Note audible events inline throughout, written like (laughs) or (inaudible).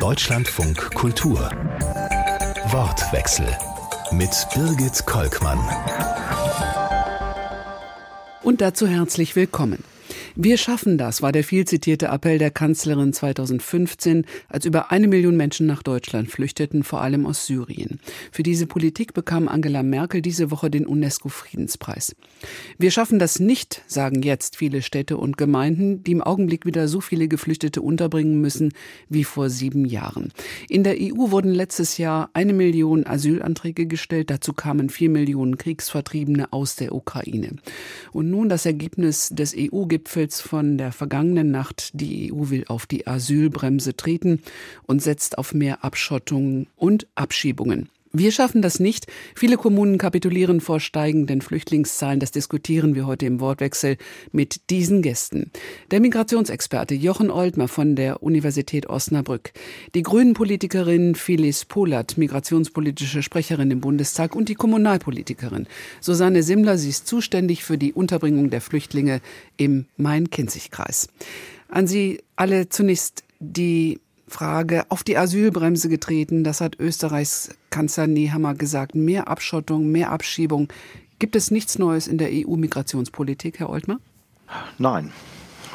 Deutschlandfunk Kultur. Wortwechsel mit Birgit Kolkmann. Und dazu herzlich willkommen. Wir schaffen das, war der viel zitierte Appell der Kanzlerin 2015, als über eine Million Menschen nach Deutschland flüchteten, vor allem aus Syrien. Für diese Politik bekam Angela Merkel diese Woche den UNESCO-Friedenspreis. Wir schaffen das nicht, sagen jetzt viele Städte und Gemeinden, die im Augenblick wieder so viele Geflüchtete unterbringen müssen wie vor sieben Jahren. In der EU wurden letztes Jahr eine Million Asylanträge gestellt, dazu kamen vier Millionen Kriegsvertriebene aus der Ukraine. Und nun das Ergebnis des EU-Gipfels Gipfels von der vergangenen Nacht. Die EU will auf die Asylbremse treten und setzt auf mehr Abschottung und Abschiebungen. Wir schaffen das nicht. Viele Kommunen kapitulieren vor steigenden Flüchtlingszahlen. Das diskutieren wir heute im Wortwechsel mit diesen Gästen. Der Migrationsexperte Jochen Oldmer von der Universität Osnabrück, die Grünen-Politikerin Phyllis Polat, migrationspolitische Sprecherin im Bundestag und die Kommunalpolitikerin Susanne Simmler. Sie ist zuständig für die Unterbringung der Flüchtlinge im Main-Kinzig-Kreis. An Sie alle zunächst die Frage auf die Asylbremse getreten. Das hat Österreichs Kanzler Nehammer gesagt. Mehr Abschottung, mehr Abschiebung. Gibt es nichts Neues in der EU-Migrationspolitik, Herr Oltmer? Nein,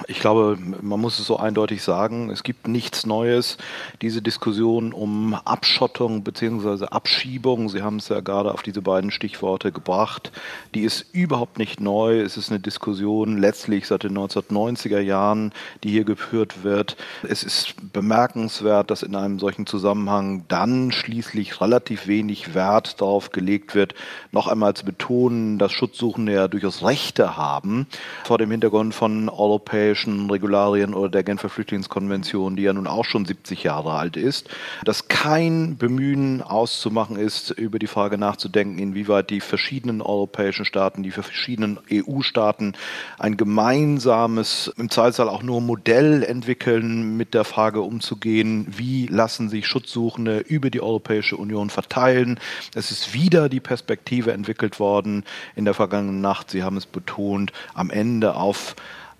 ich glaube, man muss es so eindeutig sagen, es gibt nichts Neues. Diese Diskussion um Abschottung bzw. Abschiebung, Sie haben es ja gerade auf diese beiden Stichworte gebracht, die ist überhaupt nicht neu. Es ist eine Diskussion letztlich seit den 1990er Jahren, die hier geführt wird. Es ist bemerkenswert, dass in einem solchen Zusammenhang dann schließlich relativ wenig Wert darauf gelegt wird, noch einmal zu betonen, dass Schutzsuchende ja durchaus Rechte haben vor dem Hintergrund von europäischen europäischen Regularien oder der Genfer Flüchtlingskonvention, die ja nun auch schon 70 Jahre alt ist, dass kein Bemühen auszumachen ist, über die Frage nachzudenken, inwieweit die verschiedenen europäischen Staaten, die verschiedenen EU-Staaten ein gemeinsames, im Zweifelsfall auch nur Modell entwickeln, mit der Frage umzugehen, wie lassen sich Schutzsuchende über die Europäische Union verteilen. Es ist wieder die Perspektive entwickelt worden in der vergangenen Nacht, Sie haben es betont, am Ende auf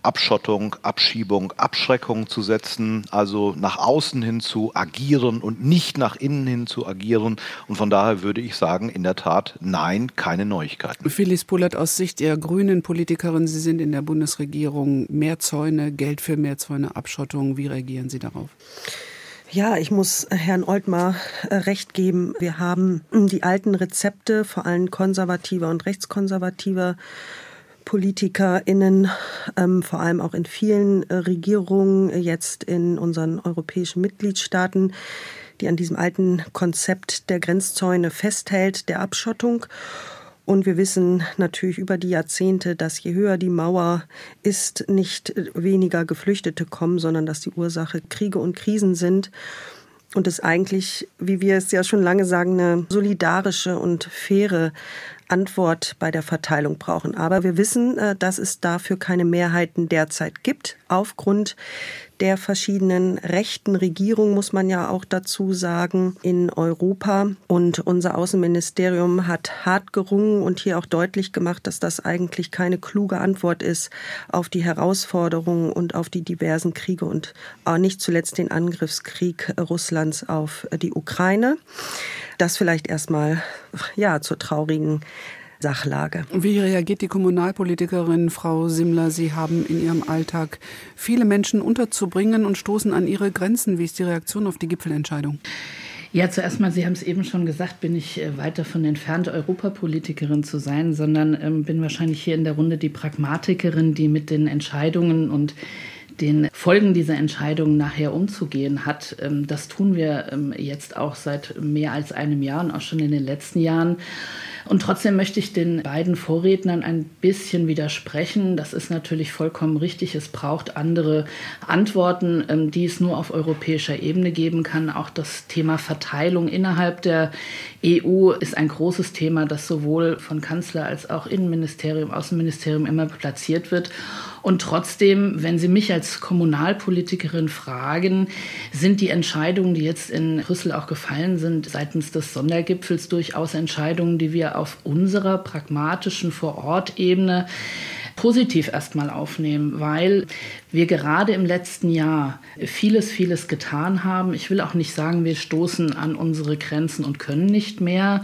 Abschottung, Abschiebung, Abschreckung zu setzen, also nach außen hin zu agieren und nicht nach innen hin zu agieren. Und von daher würde ich sagen, in der Tat, nein, keine Neuigkeiten. Phyllis Pullert, aus Sicht der grünen Politikerin, Sie sind in der Bundesregierung, mehr Zäune, Geld für mehr Zäune, Abschottung, wie reagieren Sie darauf? Ja, ich muss Herrn Oltmar äh, recht geben. Wir haben die alten Rezepte, vor allem konservativer und rechtskonservativer PolitikerInnen, ähm, vor allem auch in vielen äh, Regierungen, äh, jetzt in unseren europäischen Mitgliedstaaten, die an diesem alten Konzept der Grenzzäune festhält, der Abschottung. Und wir wissen natürlich über die Jahrzehnte, dass je höher die Mauer ist, nicht weniger Geflüchtete kommen, sondern dass die Ursache Kriege und Krisen sind. Und es eigentlich, wie wir es ja schon lange sagen, eine solidarische und faire Antwort bei der Verteilung brauchen. Aber wir wissen, äh, dass es dafür keine Mehrheiten derzeit gibt, aufgrund der verschiedenen rechten Regierungen, muss man ja auch dazu sagen, in Europa. Und unser Außenministerium hat hart gerungen und hier auch deutlich gemacht, dass das eigentlich keine kluge Antwort ist auf die Herausforderungen und auf die diversen Kriege und auch nicht zuletzt den Angriffskrieg Russlands auf die Ukraine. Das vielleicht erstmal ja zur traurigen Sachlage. Wie reagiert die Kommunalpolitikerin Frau Simmler? Sie haben in Ihrem Alltag viele Menschen unterzubringen und stoßen an ihre Grenzen. Wie ist die Reaktion auf die Gipfelentscheidung? Ja, zuerst mal, Sie haben es eben schon gesagt, bin ich äh, weit davon entfernt, Europapolitikerin zu sein, sondern ähm, bin wahrscheinlich hier in der Runde die Pragmatikerin, die mit den Entscheidungen und den Folgen dieser Entscheidung nachher umzugehen hat. Ähm, das tun wir ähm, jetzt auch seit mehr als einem Jahr und auch schon in den letzten Jahren. Und trotzdem möchte ich den beiden Vorrednern ein bisschen widersprechen. Das ist natürlich vollkommen richtig. Es braucht andere Antworten, ähm, die es nur auf europäischer Ebene geben kann. Auch das Thema Verteilung innerhalb der EU ist ein großes Thema, das sowohl von Kanzler als auch Innenministerium, Außenministerium immer platziert wird. Und trotzdem, wenn Sie mich als Kommunalpolitikerin fragen, sind die Entscheidungen, die jetzt in Brüssel auch gefallen sind, seitens des Sondergipfels durchaus Entscheidungen, die wir auf unserer pragmatischen Vorortebene positiv erstmal aufnehmen, weil wir gerade im letzten Jahr vieles, vieles getan haben. Ich will auch nicht sagen, wir stoßen an unsere Grenzen und können nicht mehr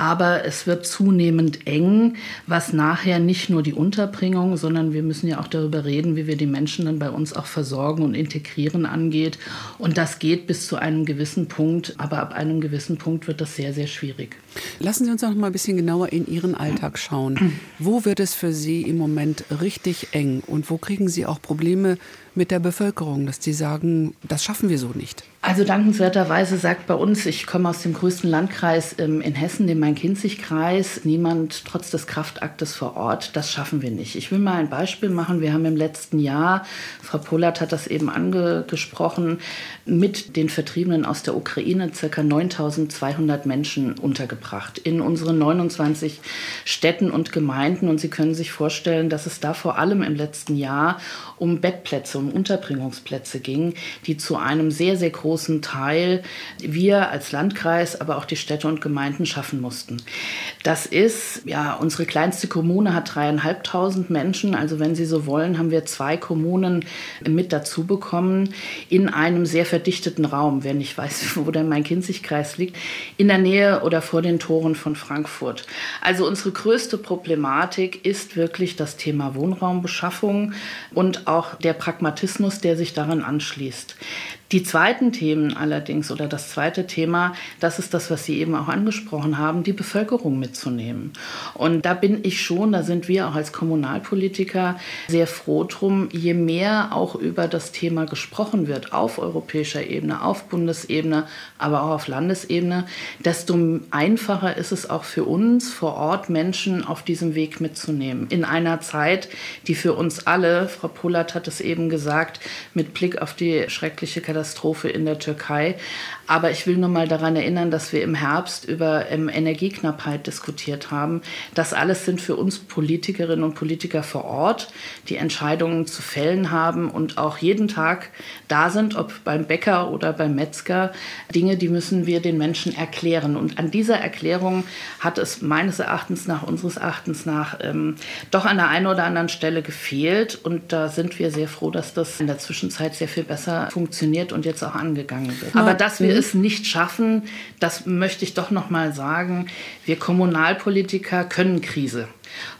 aber es wird zunehmend eng, was nachher nicht nur die Unterbringung, sondern wir müssen ja auch darüber reden, wie wir die Menschen dann bei uns auch versorgen und integrieren angeht. Und das geht bis zu einem gewissen Punkt, aber ab einem gewissen Punkt wird das sehr, sehr schwierig. Lassen Sie uns noch mal ein bisschen genauer in Ihren Alltag schauen. Wo wird es für Sie im Moment richtig eng und wo kriegen Sie auch Probleme Stimme mit der Bevölkerung, dass die sagen, das schaffen wir so nicht? Also dankenswerterweise sagt bei uns, ich komme aus dem größten Landkreis ähm, in Hessen, dem Main-Kinzig-Kreis, niemand trotz des Kraftaktes vor Ort, das schaffen wir nicht. Ich will mal ein Beispiel machen. Wir haben im letzten Jahr, Frau Pollert hat das eben angesprochen, mit den Vertriebenen aus der Ukraine ca. 9200 Menschen untergebracht in unseren 29 Städten und Gemeinden. Und Sie können sich vorstellen, dass es da vor allem im letzten Jahr um Bettplätze, um Unterbringungsplätze ging, die zu einem sehr, sehr großen Teil wir als Landkreis, aber auch die Städte und Gemeinden schaffen mussten. Das ist, ja, unsere kleinste Kommune hat dreieinhalbtausend Menschen. Also wenn Sie so wollen, haben wir zwei Kommunen mit dazu bekommen in einem sehr verdichteten Raum. Wer nicht weiß, (laughs) wo der Main-Kinzig-Kreis liegt, in der Nähe oder vor den Toren von Frankfurt. Also unsere größte Problematik ist wirklich das Thema Wohnraumbeschaffung und auch der Pragmatismus, der sich daran anschließt. Die zweiten Themen allerdings oder das zweite Thema, das ist das, was Sie eben auch angesprochen haben, die Bevölkerung mitzunehmen. Und da bin ich schon, da sind wir auch als Kommunalpolitiker sehr froh drum, je mehr auch über das Thema gesprochen wird auf europäischer Ebene, auf Bundesebene, aber auch auf Landesebene, desto einfacher ist es auch für uns vor Ort Menschen auf diesem Weg mitzunehmen. In einer Zeit, die für uns alle, Frau Polat hat es eben gesagt, mit Blick auf die schreckliche Katastrophe, Katastrophe in der Türkei. Aber ich will nur mal daran erinnern, dass wir im Herbst über ähm, Energieknappheit diskutiert haben. Das alles sind für uns Politikerinnen und Politiker vor Ort, die Entscheidungen zu fällen haben und auch jeden Tag da sind, ob beim Bäcker oder beim Metzger. Dinge, die müssen wir den Menschen erklären. Und an dieser Erklärung hat es meines Erachtens nach, unseres Erachtens nach, ähm, doch an der einen oder anderen Stelle gefehlt. Und da sind wir sehr froh, dass das in der Zwischenzeit sehr viel besser funktioniert und jetzt auch angegangen wird. Aber dass wir es nicht schaffen, das möchte ich doch noch mal sagen. Wir Kommunalpolitiker können Krise.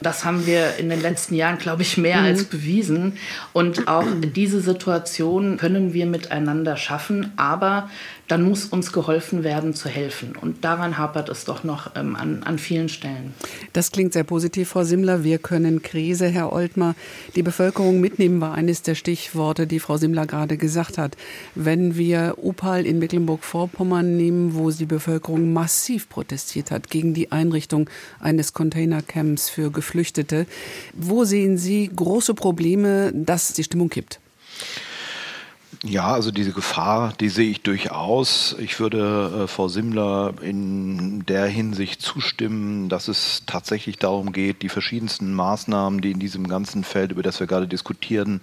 Das haben wir in den letzten Jahren, glaube ich, mehr mhm. als bewiesen. Und auch diese Situation können wir miteinander schaffen. Aber dann muss uns geholfen werden zu helfen. Und daran hapert es doch noch ähm, an, an vielen Stellen. Das klingt sehr positiv, Frau Simmler. Wir können Krise, Herr Oltmar. Die Bevölkerung mitnehmen war eines der Stichworte, die Frau Simmler gerade gesagt hat. Wenn wir Opal in Mecklenburg-Vorpommern nehmen, wo die Bevölkerung massiv protestiert hat gegen die Einrichtung eines Containercamps für Geflüchtete, wo sehen Sie große Probleme, dass die Stimmung kippt? Ja, also diese Gefahr, die sehe ich durchaus. Ich würde äh, Frau Simmler in der Hinsicht zustimmen, dass es tatsächlich darum geht, die verschiedensten Maßnahmen, die in diesem ganzen Feld, über das wir gerade diskutieren,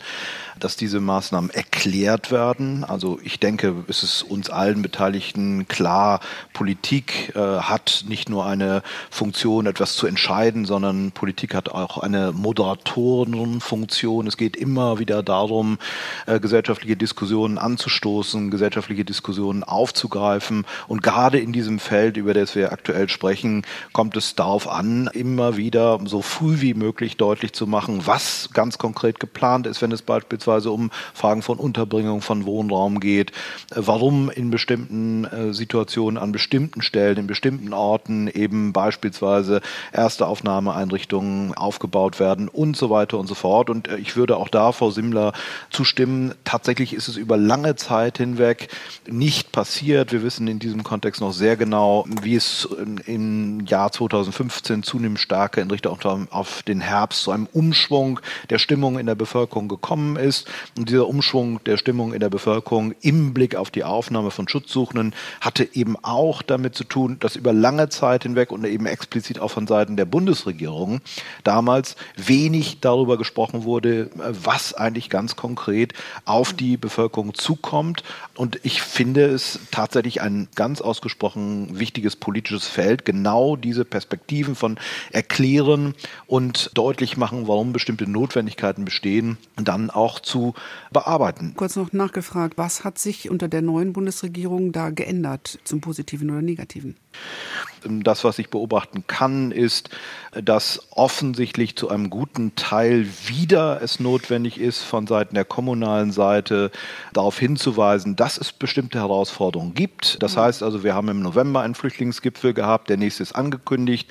dass diese Maßnahmen erklärt werden. Also ich denke, es ist uns allen Beteiligten klar, Politik äh, hat nicht nur eine Funktion, etwas zu entscheiden, sondern Politik hat auch eine Moderatorenfunktion. Es geht immer wieder darum, äh, gesellschaftliche Diskussionen Diskussionen anzustoßen, gesellschaftliche Diskussionen aufzugreifen. Und gerade in diesem Feld, über das wir aktuell sprechen, kommt es darauf an, immer wieder so früh wie möglich deutlich zu machen, was ganz konkret geplant ist, wenn es beispielsweise um Fragen von Unterbringung von Wohnraum geht, warum in bestimmten äh, Situationen an bestimmten Stellen, in bestimmten Orten eben beispielsweise erste Aufnahmeeinrichtungen aufgebaut werden und so weiter und so fort. Und äh, ich würde auch da, Frau Simmler, zustimmen. Tatsächlich ist es über lange Zeit hinweg nicht passiert. Wir wissen in diesem Kontext noch sehr genau, wie es im Jahr 2015 zunehmend stärker in Richtung auf den Herbst zu einem Umschwung der Stimmung in der Bevölkerung gekommen ist. Und dieser Umschwung der Stimmung in der Bevölkerung im Blick auf die Aufnahme von Schutzsuchenden hatte eben auch damit zu tun, dass über lange Zeit hinweg und eben explizit auch von Seiten der Bundesregierung damals wenig darüber gesprochen wurde, was eigentlich ganz konkret auf die Bevölkerung Bevölkerung zukommt. Und ich finde es tatsächlich ein ganz ausgesprochen wichtiges politisches Feld, genau diese Perspektiven von erklären und deutlich machen, warum bestimmte Notwendigkeiten bestehen, dann auch zu bearbeiten. Kurz noch nachgefragt, was hat sich unter der neuen Bundesregierung da geändert, zum Positiven oder Negativen? Das, was ich beobachten kann, ist, dass offensichtlich zu einem guten Teil wieder es notwendig ist, von Seiten der kommunalen Seite darauf hinzuweisen, dass es bestimmte Herausforderungen gibt. Das heißt also, wir haben im November einen Flüchtlingsgipfel gehabt, der nächste ist angekündigt.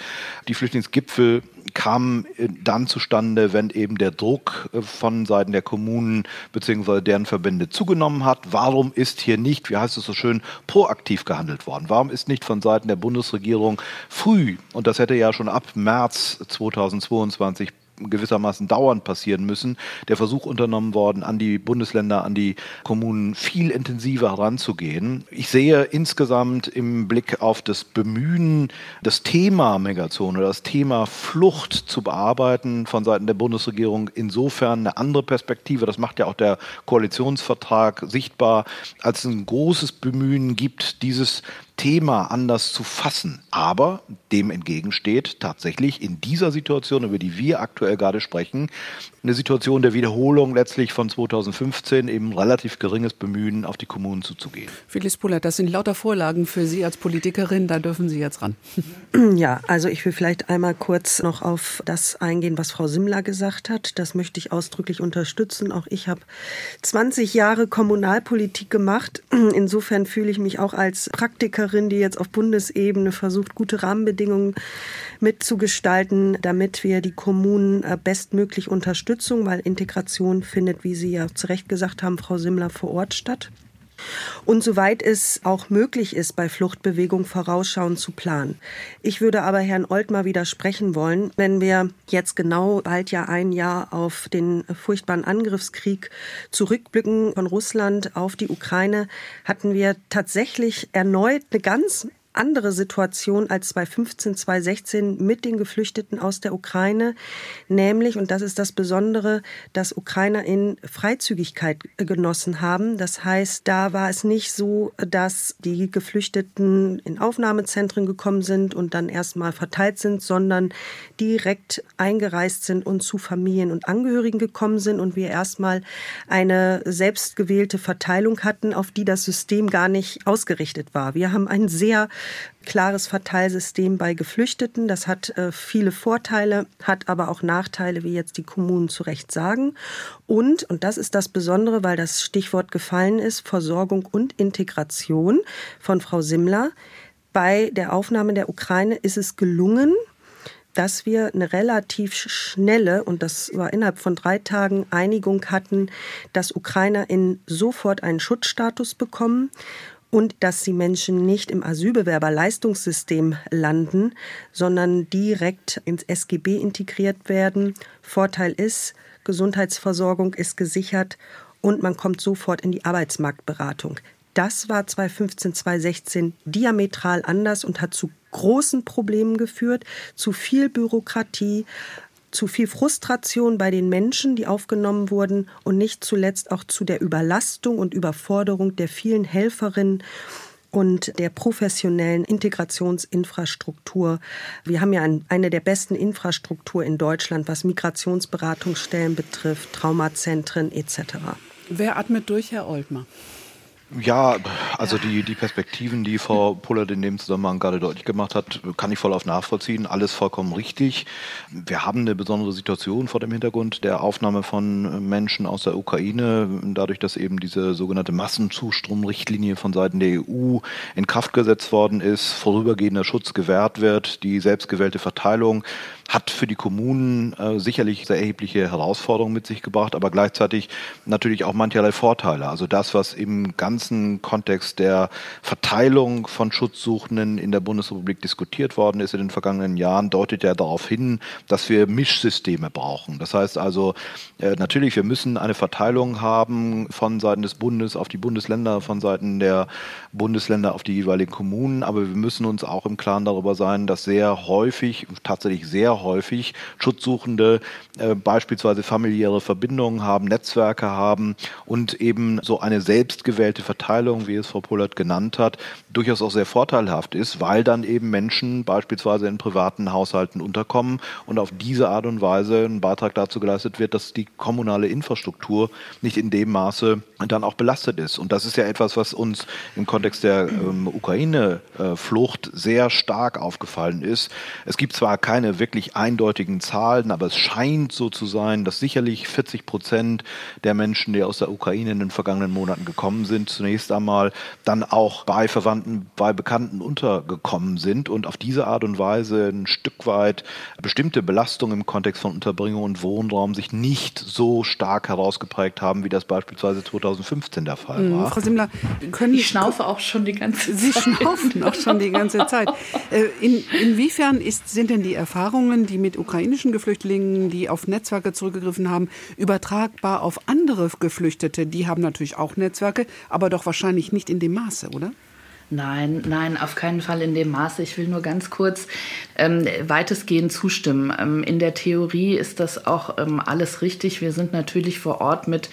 Die Flüchtlingsgipfel kam dann zustande, wenn eben der Druck äh, von Seiten der Kommunen bzw. deren Verbände zugenommen hat. Warum ist hier nicht, wie heißt es so schön, proaktiv gehandelt worden? Warum ist nicht von Seiten der Bundesregierung früh, und das hätte ja schon ab März 2022 gewissermaßen dauernd passieren müssen, der Versuch unternommen worden, an die Bundesländer, an die Kommunen viel intensiver heranzugehen. Ich sehe insgesamt im Blick auf das Bemühen, das Thema oder das Thema Flucht zu bearbeiten von Seiten der Bundesregierung insofern eine andere Perspektive. Das macht ja auch der Koalitionsvertrag sichtbar, als ein großes Bemühen gibt, dieses Thema anders zu fassen. Aber dem entgegensteht tatsächlich in dieser Situation, über die wir aktuell gerade sprechen, eine Situation der Wiederholung letztlich von 2015, eben relativ geringes Bemühen, auf die Kommunen zuzugehen. Phyllis Pullert, das sind lauter Vorlagen für Sie als Politikerin, da dürfen Sie jetzt ran. (clears throat) Ja, also ich will vielleicht einmal kurz noch auf das eingehen, was Frau Simmler gesagt hat. Das möchte ich ausdrücklich unterstützen. Auch ich habe 20 Jahre Kommunalpolitik gemacht. (clears throat) Insofern fühle ich mich auch als Praktikerin, die jetzt auf Bundesebene versucht, gute Rahmenbedingungen mitzugestalten, damit wir die Kommunen äh, bestmöglich unterstützen, weil Integration findet, wie Sie ja zu Recht gesagt haben, Frau Simmler, vor Ort statt. Und soweit es auch möglich ist, bei Fluchtbewegung vorausschauend zu planen. Ich würde aber Herrn Oltmar widersprechen wollen, wenn wir jetzt genau bald ja ein Jahr auf den furchtbaren Angriffskrieg zurückblicken von Russland auf die Ukraine, hatten wir tatsächlich erneut eine ganz andere Situation als 2015, 2016 mit den Geflüchteten aus der Ukraine, nämlich, und das ist das Besondere, dass Ukrainer in Freizügigkeit genossen haben. Das heißt, da war es nicht so, dass die Geflüchteten in Aufnahmezentren gekommen sind und dann erstmal verteilt sind, sondern direkt eingereist sind und zu Familien und Angehörigen gekommen sind und wir erstmal eine selbstgewählte Verteilung hatten, auf die das System gar nicht ausgerichtet war. Wir haben ein sehr klares Verteilsystem bei Geflüchteten. Das hat äh, viele Vorteile, hat aber auch Nachteile, wie jetzt die Kommunen zu Recht sagen. Und, und das ist das Besondere, weil das Stichwort gefallen ist, Versorgung und Integration von Frau Simmler. Bei der Aufnahme der Ukraine ist es gelungen, dass wir eine relativ schnelle, und das war innerhalb von drei Tagen, Einigung hatten, dass Ukrainer in sofort einen Schutzstatus bekommen und dass die Menschen nicht im Asylbewerberleistungssystem landen, sondern direkt ins SGB integriert werden. Vorteil ist, Gesundheitsversorgung ist gesichert und man kommt sofort in die Arbeitsmarktberatung. Das war 2015, 2016 diametral anders und hat zu großen Problemen geführt, zu viel Bürokratie, zu viel Frustration bei den Menschen, die aufgenommen wurden und nicht zuletzt auch zu der Überlastung und Überforderung der vielen Helferinnen und der professionellen Integrationsinfrastruktur. Wir haben ja ein, eine der besten Infrastruktur in Deutschland, was Migrationsberatungsstellen betrifft, Traumazentren etc. Wer atmet durch, Herr Oltmer? Ja, also die, die Perspektiven, die Frau Pullert in dem Zusammenhang gerade deutlich gemacht hat, kann ich voll auf nachvollziehen. Alles vollkommen richtig. Wir haben eine besondere Situation vor dem Hintergrund der Aufnahme von Menschen aus der Ukraine, dadurch, dass eben diese sogenannte Massenzustromrichtlinie von Seiten der EU in Kraft gesetzt worden ist, vorübergehender Schutz gewährt wird, die selbstgewählte Verteilung hat für die Kommunen äh, sicherlich sehr erhebliche Herausforderungen mit sich gebracht, aber gleichzeitig natürlich auch mancherlei Vorteile. Also das, was eben ganz ganzen Kontext der Verteilung von Schutzsuchenden in der Bundesrepublik diskutiert worden ist in den vergangenen Jahren, deutet ja darauf hin, dass wir Mischsysteme brauchen. Das heißt also, äh, natürlich, wir müssen eine Verteilung haben von Seiten des Bundes auf die Bundesländer, von Seiten der Bundesländer auf die jeweiligen Kommunen, aber wir müssen uns auch im Klaren darüber sein, dass sehr häufig, tatsächlich sehr häufig Schutzsuchende äh, beispielsweise familiäre Verbindungen haben, Netzwerke haben und eben so eine selbstgewählte Verteilung, wie es Frau Pollert genannt hat, durchaus auch sehr vorteilhaft ist, weil dann eben Menschen beispielsweise in privaten Haushalten unterkommen und auf diese Art und Weise ein Beitrag dazu geleistet wird, dass die kommunale Infrastruktur nicht in dem Maße dann auch belastet ist. Und das ist ja etwas, was uns im Kontext der ähm, Ukraine-Flucht sehr stark aufgefallen ist. Es gibt zwar keine wirklich eindeutigen Zahlen, aber es scheint so zu sein, dass sicherlich 40 Prozent der Menschen, die aus der Ukraine in den vergangenen Monaten gekommen sind, zunächst einmal dann auch bei Verwandten, bei Bekannten untergekommen sind und auf diese Art und Weise ein Stück weit bestimmte Belastungen im Kontext von Unterbringung und Wohnraum sich nicht so stark herausgeprägt haben, wie das beispielsweise 2015 der Fall mhm, war. Frau Simmler, können ich schnaufe auch schon die ganze Zeit. Sie schnaufen auch schon die ganze (laughs) Zeit. Äh, in, inwiefern ist, sind denn die Erfahrungen, die mit ukrainischen Geflüchtlingen, die auf Netzwerke zurückgegriffen haben, übertragbar auf andere Geflüchtete? Die haben natürlich auch Netzwerke, aber doch wahrscheinlich nicht in dem Maße, oder? Nein, nein, auf keinen Fall in dem Maße. Ich will nur ganz kurz ähm, weitestgehend zustimmen. Ähm, in der Theorie ist das auch ähm, alles richtig. Wir sind natürlich vor Ort mit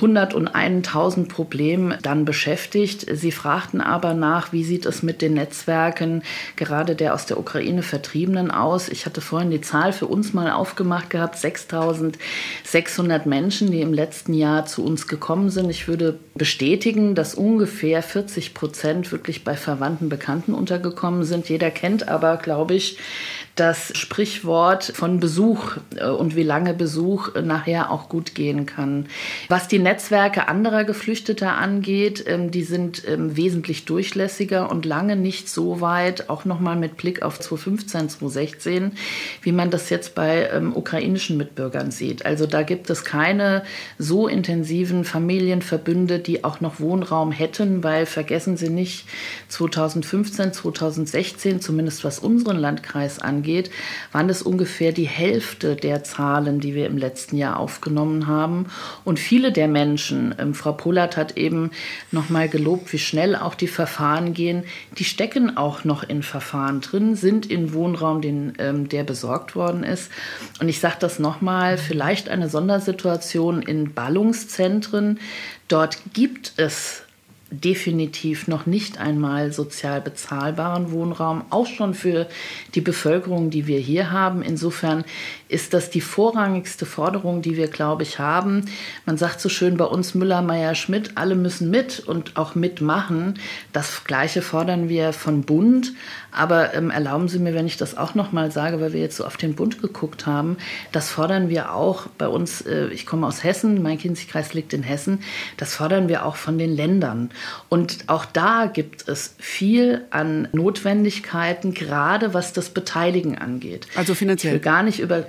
101.000 Problemen dann beschäftigt. Sie fragten aber nach, wie sieht es mit den Netzwerken gerade der aus der Ukraine Vertriebenen aus? Ich hatte vorhin die Zahl für uns mal aufgemacht gehabt, 6.600 Menschen, die im letzten Jahr zu uns gekommen sind. Ich würde bestätigen, dass ungefähr 40 Prozent wirklich bei Verwandten, Bekannten untergekommen sind. Jeder kennt aber, glaube ich, das Sprichwort von Besuch äh, und wie lange Besuch nachher auch gut gehen kann. Was die Netzwerke anderer Geflüchteter angeht, ähm, die sind ähm, wesentlich durchlässiger und lange nicht so weit, auch nochmal mit Blick auf 2015, 2016, wie man das jetzt bei ähm, ukrainischen Mitbürgern sieht. Also da gibt es keine so intensiven Familienverbünde, die auch noch Wohnraum hätten, weil vergessen Sie nicht, 2015, 2016, zumindest was unseren Landkreis angeht, waren es ungefähr die Hälfte der Zahlen, die wir im letzten Jahr aufgenommen haben. Und viele der Menschen, ähm, Frau Pollert hat eben noch mal gelobt, wie schnell auch die Verfahren gehen, die stecken auch noch in Verfahren drin, sind in Wohnraum, den, ähm, der besorgt worden ist. Und ich sage das noch mal, vielleicht eine Sondersituation in Ballungszentren. Dort gibt es definitiv noch nicht einmal sozial bezahlbaren Wohnraum, auch schon für die Bevölkerung, die wir hier haben. Insofern ist das die vorrangigste Forderung, die wir, glaube ich, haben. Man sagt so schön bei uns Müller, Meier, Schmidt, alle müssen mit und auch mitmachen. Das Gleiche fordern wir von Bund. Aber ähm, erlauben Sie mir, wenn ich das auch noch mal sage, weil wir jetzt so auf den Bund geguckt haben, das fordern wir auch bei uns, äh, ich komme aus Hessen, mein Kinzigkreis liegt in Hessen, das fordern wir auch von den Ländern. Und auch da gibt es viel an Notwendigkeiten, gerade was das Beteiligen angeht. Also finanziell. Ich will gar nicht über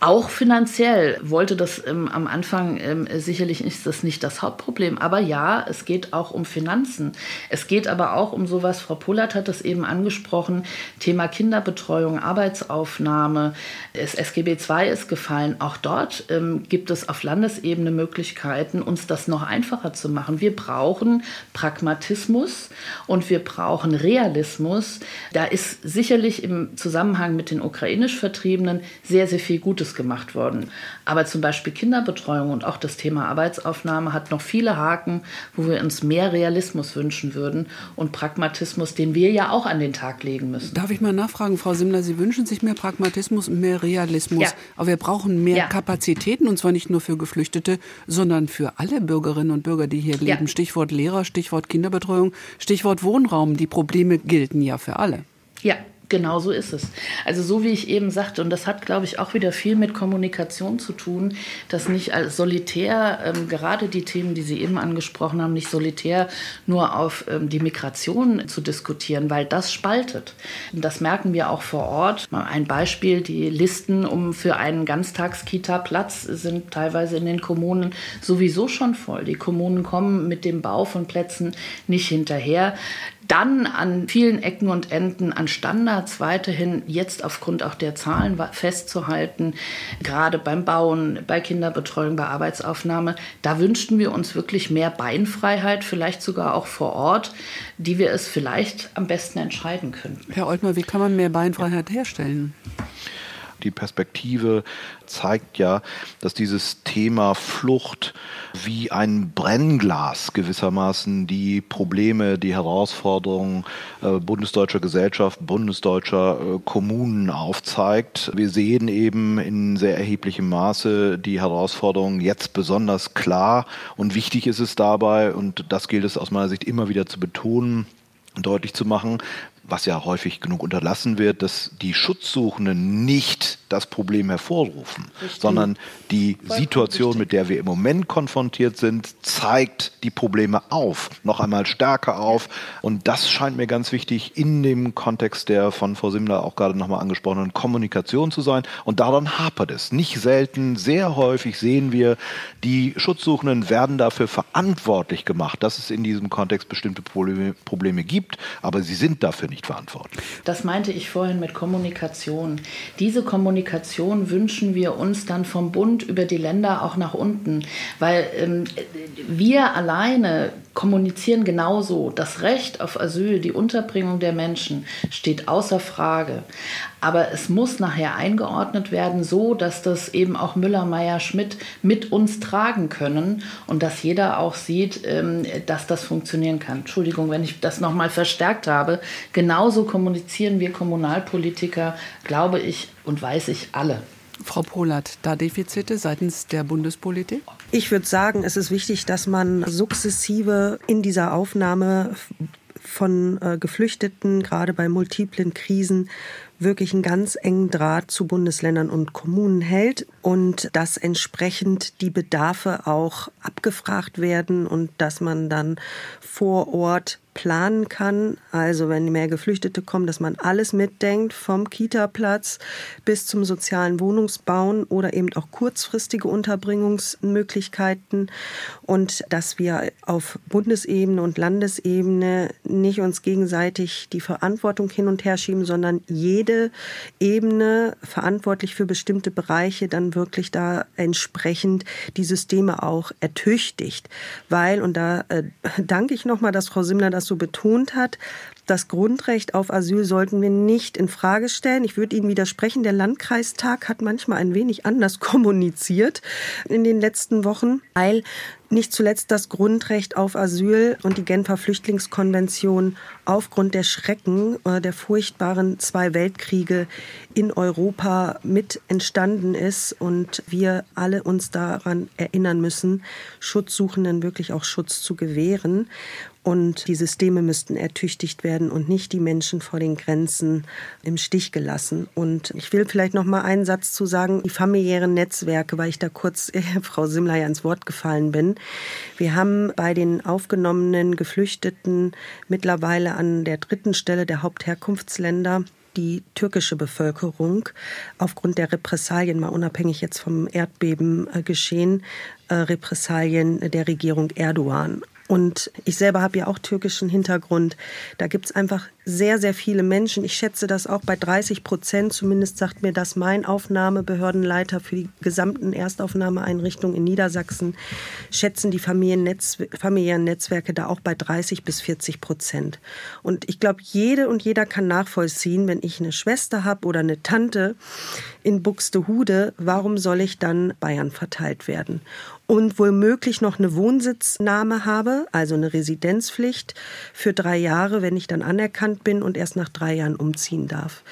auch finanziell wollte das ähm, am Anfang ähm, sicherlich ist das nicht das Hauptproblem, aber ja, es geht auch um Finanzen. Es geht aber auch um sowas, Frau Pullert hat das eben angesprochen, Thema Kinderbetreuung, Arbeitsaufnahme, das SGB II ist gefallen. Auch dort ähm, gibt es auf Landesebene Möglichkeiten, uns das noch einfacher zu machen. Wir brauchen Pragmatismus und wir brauchen Realismus. Da ist sicherlich im Zusammenhang mit den ukrainisch Vertriebenen sehr, sehr viel viel Gutes gemacht worden. Aber zum Beispiel Kinderbetreuung und auch das Thema Arbeitsaufnahme hat noch viele Haken, wo wir uns mehr Realismus wünschen würden und Pragmatismus, den wir ja auch an den Tag legen müssen. Darf ich mal nachfragen, Frau Simmler, Sie wünschen sich mehr Pragmatismus und mehr Realismus. Ja. Aber wir brauchen mehr ja. Kapazitäten und zwar nicht nur für Geflüchtete, sondern für alle Bürgerinnen und Bürger, die hier leben. Ja. Stichwort Lehrer, Stichwort Kinderbetreuung, Stichwort Wohnraum. Die Probleme gelten ja für alle. Ja, Genau so ist es. Also so wie ich eben sagte, und das hat, glaube ich, auch wieder viel mit Kommunikation zu tun, dass nicht als solitär, ähm, gerade die Themen, die Sie eben angesprochen haben, nicht solitär nur auf ähm, die Migration zu diskutieren, weil das spaltet. Und das merken wir auch vor Ort. Mal ein Beispiel, die Listen um für einen Ganztagskita-Platz sind teilweise in den Kommunen sowieso schon voll. Die Kommunen kommen mit dem Bau von Plätzen nicht hinterher dann an vielen Ecken und Enden an Standards weiterhin jetzt aufgrund auch der Zahlen festzuhalten, gerade beim Bauen, bei Kinderbetreuung, bei Arbeitsaufnahme. Da wünschten wir uns wirklich mehr Beinfreiheit, vielleicht sogar auch vor Ort, die wir es vielleicht am besten entscheiden können. Herr Oltmer, wie kann man mehr Beinfreiheit herstellen? Die Perspektive zeigt ja, dass dieses Thema Flucht wie ein Brennglas gewissermaßen die Probleme, die Herausforderungen äh, bundesdeutscher Gesellschaft, bundesdeutscher äh, Kommunen aufzeigt. Wir sehen eben in sehr erheblichem Maße die Herausforderungen jetzt besonders klar und wichtig ist es dabei, und das gilt es aus meiner Sicht immer wieder zu betonen, deutlich zu machen, was ja häufig genug unterlassen wird, dass die Schutzsuchenden nicht das Problem hervorrufen, richtig. sondern die Voll Situation, richtig. mit der wir im Moment konfrontiert sind, zeigt die Probleme auf, noch einmal stärker auf. Und das scheint mir ganz wichtig in dem Kontext der von Frau Simmler auch gerade nochmal angesprochenen Kommunikation zu sein. Und daran hapert es. Nicht selten, sehr häufig sehen wir, die Schutzsuchenden werden dafür verantwortlich gemacht, dass es in diesem Kontext bestimmte Probleme, Probleme gibt, aber sie sind dafür nicht verantwortlich. Das meinte ich vorhin mit Kommunikation. Diese Kommunikation wünschen wir uns dann vom Bund über die Länder auch nach unten, weil ähm, wir alleine kommunizieren genauso. Das Recht auf Asyl, die Unterbringung der Menschen steht außer Frage. Aber es muss nachher eingeordnet werden, so dass das eben auch Müller, Meier, Schmidt mit uns tragen können und dass jeder auch sieht, ähm, dass das funktionieren kann. Entschuldigung, wenn ich das nochmal verstärkt habe. Genauso kommunizieren wir Kommunalpolitiker, glaube ich und weiß ich alle. Frau Polat, da Defizite seitens der Bundespolitik? Ich würde sagen, es ist wichtig, dass man sukzessive in dieser Aufnahme von äh, Geflüchteten, gerade bei multiplen Krisen, wirklich einen ganz engen Draht zu Bundesländern und Kommunen hält und dass entsprechend die Bedarfe auch abgefragt werden und dass man dann vor Ort planen kann. Also wenn mehr Geflüchtete kommen, dass man alles mitdenkt, vom Kita-Platz bis zum sozialen Wohnungsbauen oder eben auch kurzfristige Unterbringungsmöglichkeiten und dass wir auf Bundesebene und Landesebene nicht uns gegenseitig die Verantwortung hin und her schieben, sondern jede Ebene verantwortlich für bestimmte Bereiche dann wirklich da entsprechend die Systeme auch ertüchtigt. Weil, und da äh, danke ich nochmal, dass Frau Simmler das das so betont hat. Das Grundrecht auf Asyl sollten wir nicht in Frage stellen. Ich würde Ihnen widersprechen. Der Landkreistag hat manchmal ein wenig anders (laughs) kommuniziert in den letzten Wochen, weil nicht zuletzt das Grundrecht auf Asyl und die Genfer Flüchtlingskonvention aufgrund der Schrecken äh, der furchtbaren zwei Weltkriege in Europa mit entstanden ist und wir alle uns daran erinnern müssen, Schutzsuchenden wirklich auch Schutz zu gewähren. Und die Systeme müssten ertüchtigt werden und nicht die Menschen vor den Grenzen im Stich gelassen. Und ich will vielleicht noch mal einen Satz zu sagen, die familiären Netzwerke, weil ich da kurz äh, (laughs) Frau Simler ja ins Wort gefallen bin. Wir haben bei den aufgenommenen Geflüchteten mittlerweile an der dritten Stelle der Hauptherkunftsländer die türkische Bevölkerung aufgrund der Repressalien, mal unabhängig jetzt vom Erdbeben äh, geschehen, äh, Repressalien der Regierung Erdogan. Und ich selber habe ja auch türkischen Hintergrund. Da gibt es einfach sehr, sehr viele Menschen. Ich schätze das auch bei 30 Prozent. Zumindest sagt mir das mein Aufnahmebehördenleiter für die gesamten Erstaufnahmeeinrichtungen in Niedersachsen. Schätzen die Familiennetz familiären Netzwerke da auch bei 30 bis 40 Prozent. Und ich glaube, jede und jeder kann nachvollziehen, wenn ich eine Schwester habe oder eine Tante in Buxtehude, warum soll ich dann Bayern verteilt werden? und womöglich noch eine Wohnsitznahme habe, also eine Residenzpflicht für drei Jahre, wenn ich dann anerkannt bin und erst nach drei Jahren umziehen darf.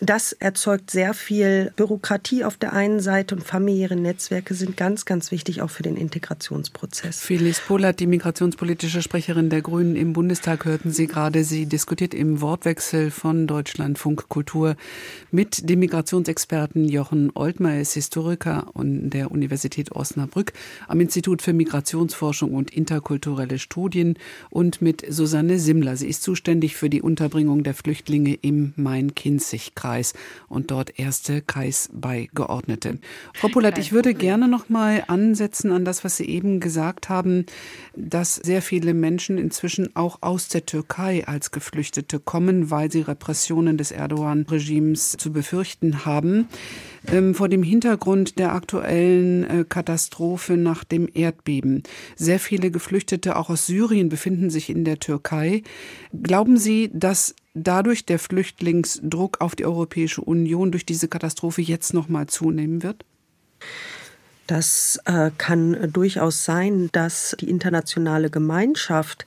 Das erzeugt sehr viel Bürokratie auf der einen Seite und familiäre Netzwerke sind ganz, ganz wichtig auch für den Integrationsprozess. Felice Polat, die migrationspolitische Sprecherin der Grünen im Bundestag, hörten Sie gerade. Sie diskutiert im Wortwechsel von Deutschlandfunk Kultur mit dem Migrationsexperten Jochen Oltmer. Er ist Historiker an der Universität Osnabrück am Institut für Migrationsforschung und interkulturelle Studien und mit Susanne Simmler. Sie ist zuständig für die Unterbringung der Flüchtlinge im Main-Kinzig-Kreis. Kreis und dort erste Kreisbeigeordnete. Frau Polat, ich würde gerne noch mal ansetzen an das, was Sie eben gesagt haben, dass sehr viele Menschen inzwischen auch aus der Türkei als Geflüchtete kommen, weil sie Repressionen des Erdogan-Regimes zu befürchten haben. Ähm, vor dem Hintergrund der aktuellen äh, Katastrophe nach dem Erdbeben. Sehr viele Geflüchtete auch aus Syrien befinden sich in der Türkei. Glauben Sie, dass dadurch der Flüchtlingsdruck auf die Europäische Union durch diese Katastrophe jetzt noch mal zunehmen wird? Das äh, kann durchaus sein, dass die internationale Gemeinschaft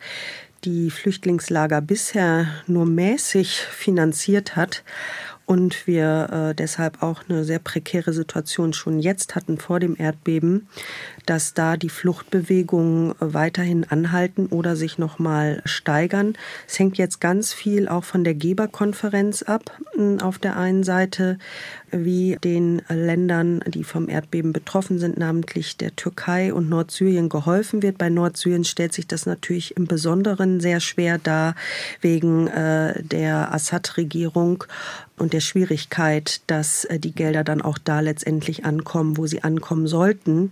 die Flüchtlingslager bisher nur mäßig finanziert hat und wir äh, deshalb auch eine sehr prekäre Situation schon jetzt hatten vor dem Erdbeben, dass da die Fluchtbewegungen weiterhin anhalten oder sich noch mal steigern. Es hängt jetzt ganz viel auch von der Geberkonferenz ab. Hm, auf der einen Seite, wie den Ländern, die vom Erdbeben betroffen sind, namentlich der Türkei und Nordsyrien geholfen wird. Bei Nordsyrien stellt sich das natürlich im Besonderen sehr schwer dar wegen äh, der Assad-Regierung und der Schwierigkeit, dass äh, die Gelder dann auch da letztendlich ankommen, wo sie ankommen sollten,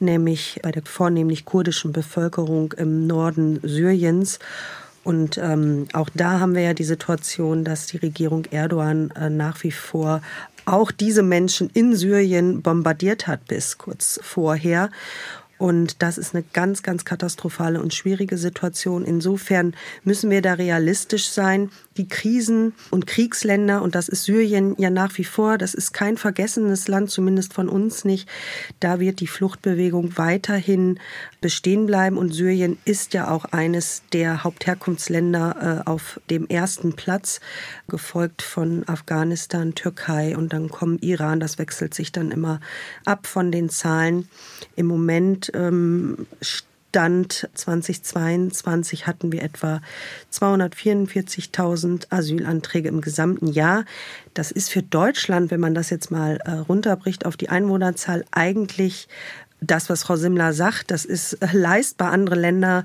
nämlich bei der vornehmlich kurdischen Bevölkerung im Norden Syriens. Und ähm, auch da haben wir ja die Situation, dass die Regierung Erdogan äh, nach wie vor auch diese Menschen in Syrien bombardiert hat bis kurz vorher. Und das ist eine ganz, ganz katastrophale und schwierige Situation. Insofern müssen wir da realistisch sein. Die Krisen und Kriegsländer, und das ist Syrien ja nach wie vor, das ist kein vergessenes Land, zumindest von uns nicht. Da wird die Fluchtbewegung weiterhin bestehen bleiben. Und Syrien ist ja auch eines der Hauptherkunftsländer äh, auf dem ersten Platz, gefolgt von Afghanistan, Türkei und dann kommen Iran. Das wechselt sich dann immer ab von den Zahlen. Im Moment ähm, Stand 2022 hatten wir etwa 244.000 Asylanträge im gesamten Jahr. Das ist für Deutschland, wenn man das jetzt mal äh, runterbricht auf die Einwohnerzahl, eigentlich das, was Frau Simmler sagt, das ist leistbar. Andere Länder,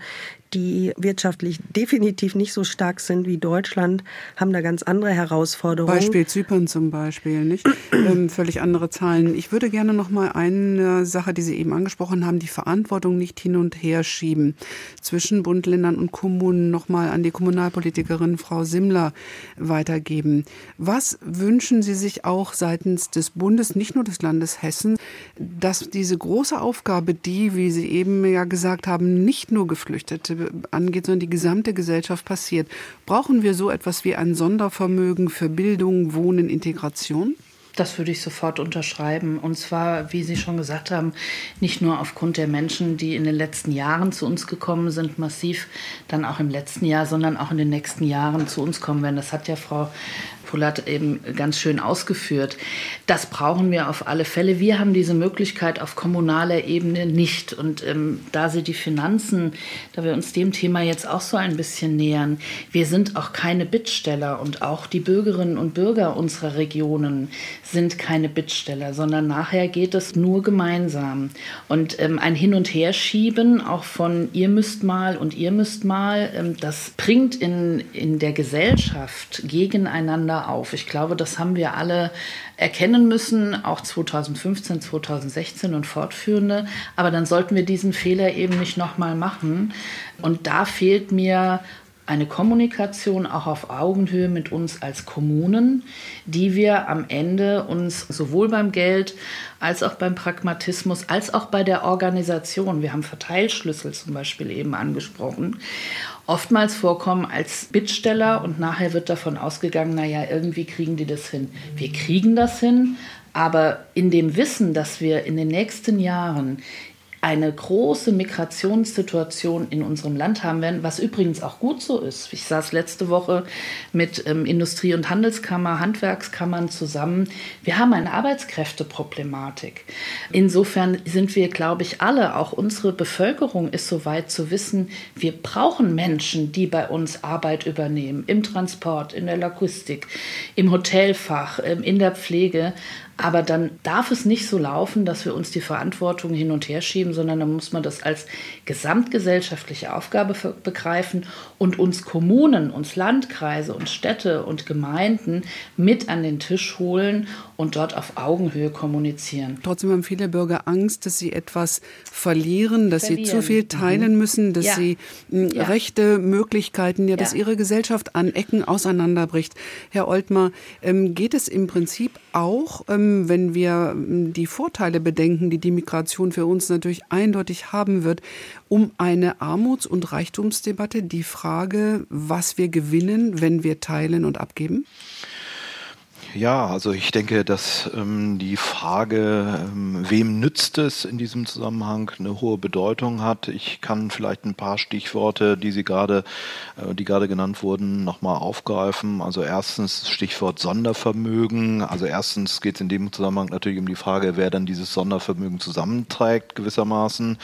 die wirtschaftlich definitiv nicht so stark sind wie Deutschland, haben da ganz andere Herausforderungen. Beispiel Zypern zum Beispiel, nicht? (clears throat) ähm, völlig andere Zahlen. Ich würde gerne noch mal eine Sache, die Sie eben angesprochen haben, die Verantwortung nicht hin und her schieben zwischen Bund, Ländern und Kommunen noch mal an die Kommunalpolitikerin Frau Simmler weitergeben. Was wünschen Sie sich auch seitens des Bundes, nicht nur des Landes Hessen, dass diese große Aufgabe, die, wie Sie eben ja gesagt haben, nicht nur Geflüchtete angeht, sondern die gesamte Gesellschaft passiert. Brauchen wir so etwas wie ein Sondervermögen für Bildung, Wohnen, Integration? Das würde ich sofort unterschreiben. Und zwar, wie Sie schon gesagt haben, nicht nur aufgrund der Menschen, die in den letzten Jahren zu uns gekommen sind, massiv dann auch im letzten Jahr, sondern auch in den nächsten Jahren zu uns kommen werden. Das hat ja Frau Polat eben ganz schön ausgeführt. Das brauchen wir auf alle Fälle. Wir haben diese Möglichkeit auf kommunaler Ebene nicht. Und ähm, da Sie die Finanzen, da wir uns dem Thema jetzt auch so ein bisschen nähern, wir sind auch keine Bittsteller und auch die Bürgerinnen und Bürger unserer Regionen sind keine Bittsteller, sondern nachher geht es nur gemeinsam. Und ähm, ein Hin- und Herschieben auch von ihr müsst mal und ihr müsst mal, ähm, das bringt in, in der Gesellschaft gegeneinander auf. Ich glaube, das haben wir alle erkennen müssen, auch 2015, 2016 und fortführende. Aber dann sollten wir diesen Fehler eben nicht nochmal machen. Und da fehlt mir eine Kommunikation auch auf Augenhöhe mit uns als Kommunen, die wir am Ende uns sowohl beim Geld als auch beim Pragmatismus als auch bei der Organisation, wir haben Verteilschlüssel zum Beispiel eben angesprochen, oftmals vorkommen als Bittsteller und nachher wird davon ausgegangen, naja, irgendwie kriegen die das hin. Wir kriegen das hin, aber in dem Wissen, dass wir in den nächsten Jahren eine große Migrationssituation in unserem Land haben werden, was übrigens auch gut so ist. Ich saß letzte Woche mit ähm, Industrie- und Handelskammer, Handwerkskammern zusammen. Wir haben eine Arbeitskräfteproblematik. Insofern sind wir, glaube ich, alle, auch unsere Bevölkerung ist so weit zu wissen, wir brauchen Menschen, die bei uns Arbeit übernehmen, im Transport, in der Logistik, im Hotelfach, ähm, in der Pflege. Aber dann darf es nicht so laufen, dass wir uns die Verantwortung hin und her schieben, sondern dann muss man das als gesamtgesellschaftliche Aufgabe begreifen und uns Kommunen, uns Landkreise, uns Städte und Gemeinden mit an den Tisch holen und dort auf Augenhöhe kommunizieren. Trotzdem haben viele Bürger Angst, dass sie etwas verlieren, dass verlieren. sie zu viel teilen mhm. müssen, dass ja. sie hm, ja. Rechte, Möglichkeiten, ja, dass ja. ihre Gesellschaft an Ecken auseinanderbricht. Herr Oltmar, ähm, geht es im Prinzip auch, ähm, wenn wir ähm, die Vorteile bedenken, die die Migration für uns natürlich eindeutig haben wird, um eine Armuts- und Reichtumsdebatte, die Frage, was wir gewinnen, wenn wir teilen und abgeben? Ja, also ich denke, dass ähm, die Frage, ähm, wem nützt es in diesem Zusammenhang, eine hohe Bedeutung hat. Ich kann vielleicht ein paar Stichworte, die Sie gerade, äh, die gerade genannt wurden, nochmal aufgreifen. Also erstens Stichwort Sondervermögen. Also erstens geht es in dem Zusammenhang natürlich um die Frage, wer dann dieses Sondervermögen zusammenträgt gewissermaßen.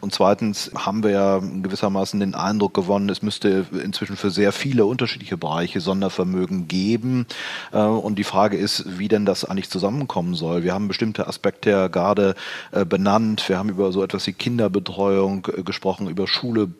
Und zweitens haben wir ja gewissermaßen den Eindruck gewonnen, es müsste inzwischen für sehr viele unterschiedliche Bereiche Sondervermögen geben. Äh, und die Frage ist, wie denn das eigentlich zusammenkommen soll. Wir haben bestimmte Aspekte ja gerade äh, benannt. Wir haben über so etwas wie Kinderbetreuung äh, gesprochen, über Schule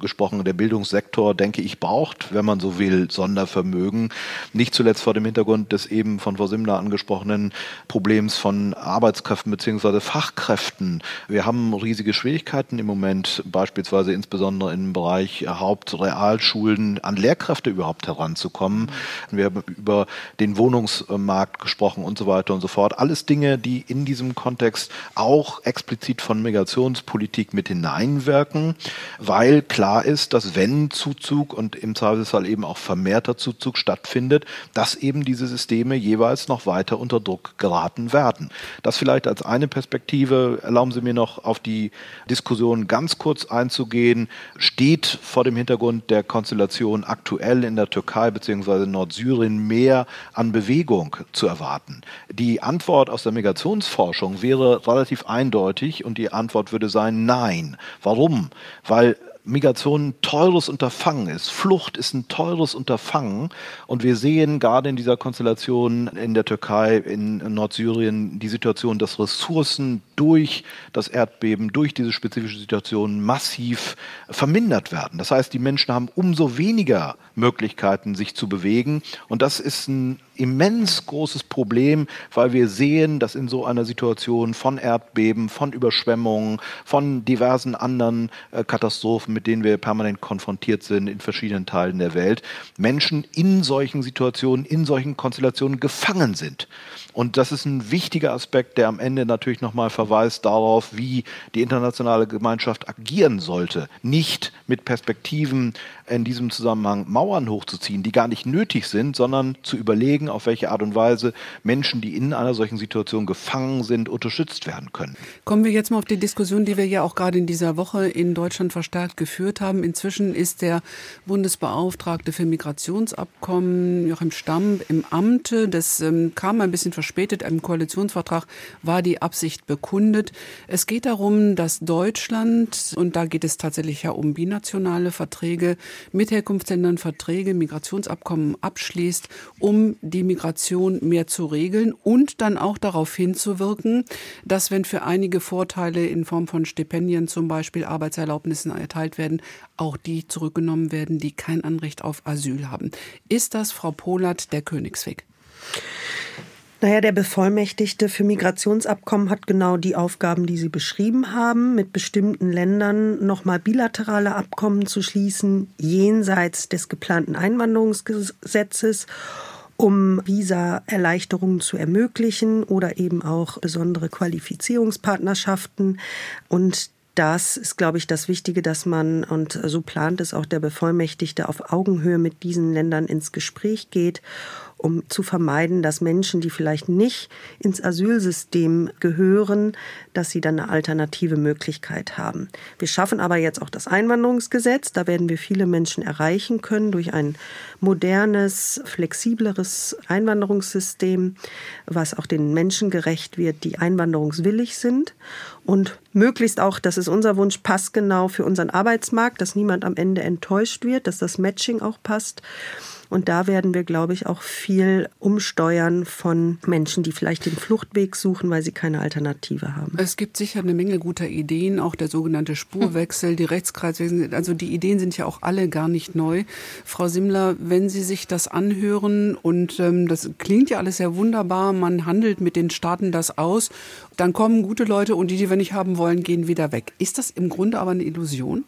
gesprochen. Der Bildungssektor, denke ich, braucht, wenn man so will, Sondervermögen. Nicht zuletzt vor dem Hintergrund des eben von Frau Simmler angesprochenen Problems von Arbeitskräften bzw. Fachkräften. Wir haben riesige Schwierigkeiten im Moment, beispielsweise insbesondere im Bereich Hauptrealschulen, an Lehrkräfte überhaupt heranzukommen. Wir haben über den Wohnungs Wohnungsmarkt gesprochen und so weiter und so fort. Alles Dinge, die in diesem Kontext auch explizit von Migrationspolitik mit hineinwirken, weil klar ist, dass wenn Zuzug und im Zweifelsfall eben auch vermehrter Zuzug stattfindet, dass eben diese Systeme jeweils noch weiter unter Druck geraten werden. Das vielleicht als eine Perspektive. Erlauben Sie mir noch auf die Diskussion ganz kurz einzugehen. Steht vor dem Hintergrund der Konstellation aktuell in der Türkei bzw. Nordsyrien mehr an Bewegung Bewegung zu erwarten? Die Antwort aus der Migrationsforschung wäre relativ eindeutig und die Antwort würde sein Nein. Warum? Weil Migration ein teures Unterfangen ist. Flucht ist ein teures Unterfangen. Und wir sehen gerade in dieser Konstellation in der Türkei, in Nordsyrien, die Situation, dass Ressourcen durch das Erdbeben, durch diese spezifische Situation massiv vermindert werden. Das heißt, die Menschen haben umso weniger Möglichkeiten, sich zu bewegen. Und das ist ein immens großes Problem, weil wir sehen, dass in so einer Situation von Erdbeben, von Überschwemmungen, von diversen anderen äh, Katastrophen, mit denen wir permanent konfrontiert sind in verschiedenen Teilen der Welt, Menschen in solchen Situationen, in solchen Konstellationen gefangen sind. Und das ist ein wichtiger Aspekt, der am Ende natürlich nochmal verweist darauf, wie die internationale Gemeinschaft agieren sollte. Nicht mit Perspektiven in diesem Zusammenhang Mauern hochzuziehen, die gar nicht nötig sind, sondern zu überlegen, auf welche Art und Weise Menschen, die in einer solchen Situation gefangen sind, unterstützt werden können. Kommen wir jetzt mal auf die Diskussion, die wir ja auch gerade in dieser Woche in Deutschland verstärkt geführt haben. Inzwischen ist der Bundesbeauftragte für Migrationsabkommen Joachim Stamm im Amte. Das ähm, kam ein bisschen verspätet. Im Koalitionsvertrag war die Absicht bekundet. Es geht darum, dass Deutschland, und da geht es tatsächlich ja um binationale Verträge, mit Herkunftsländern Verträge, Migrationsabkommen abschließt, um die Migration mehr zu regeln und dann auch darauf hinzuwirken, dass wenn für einige Vorteile in Form von Stipendien zum Beispiel Arbeitserlaubnissen erteilt werden, auch die zurückgenommen werden, die kein Anrecht auf Asyl haben. Ist das, Frau Polat, der Königsweg? Naja, der Bevollmächtigte für Migrationsabkommen hat genau die Aufgaben, die Sie beschrieben haben, mit bestimmten Ländern nochmal bilaterale Abkommen zu schließen, jenseits des geplanten Einwanderungsgesetzes um Visa-Erleichterungen zu ermöglichen oder eben auch besondere Qualifizierungspartnerschaften. Und das ist, glaube ich, das Wichtige, dass man, und so plant es auch der Bevollmächtigte, auf Augenhöhe mit diesen Ländern ins Gespräch geht um zu vermeiden, dass Menschen, die vielleicht nicht ins Asylsystem gehören, dass sie dann eine alternative Möglichkeit haben. Wir schaffen aber jetzt auch das Einwanderungsgesetz. Da werden wir viele Menschen erreichen können durch ein modernes, flexibleres Einwanderungssystem, was auch den Menschen gerecht wird, die einwanderungswillig sind und möglichst auch, das ist unser Wunsch, passgenau für unseren Arbeitsmarkt, dass niemand am Ende enttäuscht wird, dass das Matching auch passt. Und da werden wir, glaube ich, auch viel umsteuern von Menschen, die vielleicht den Fluchtweg suchen, weil sie keine Alternative haben. Es gibt sicher eine Menge guter Ideen, auch der sogenannte Spurwechsel, die Rechtskreiswechsel. Also die Ideen sind ja auch alle gar nicht neu. Frau Simmler, wenn Sie sich das anhören und ähm, das klingt ja alles sehr wunderbar, man handelt mit den Staaten das aus, dann kommen gute Leute und die, die wir nicht haben wollen, gehen wieder weg. Ist das im Grunde aber eine Illusion?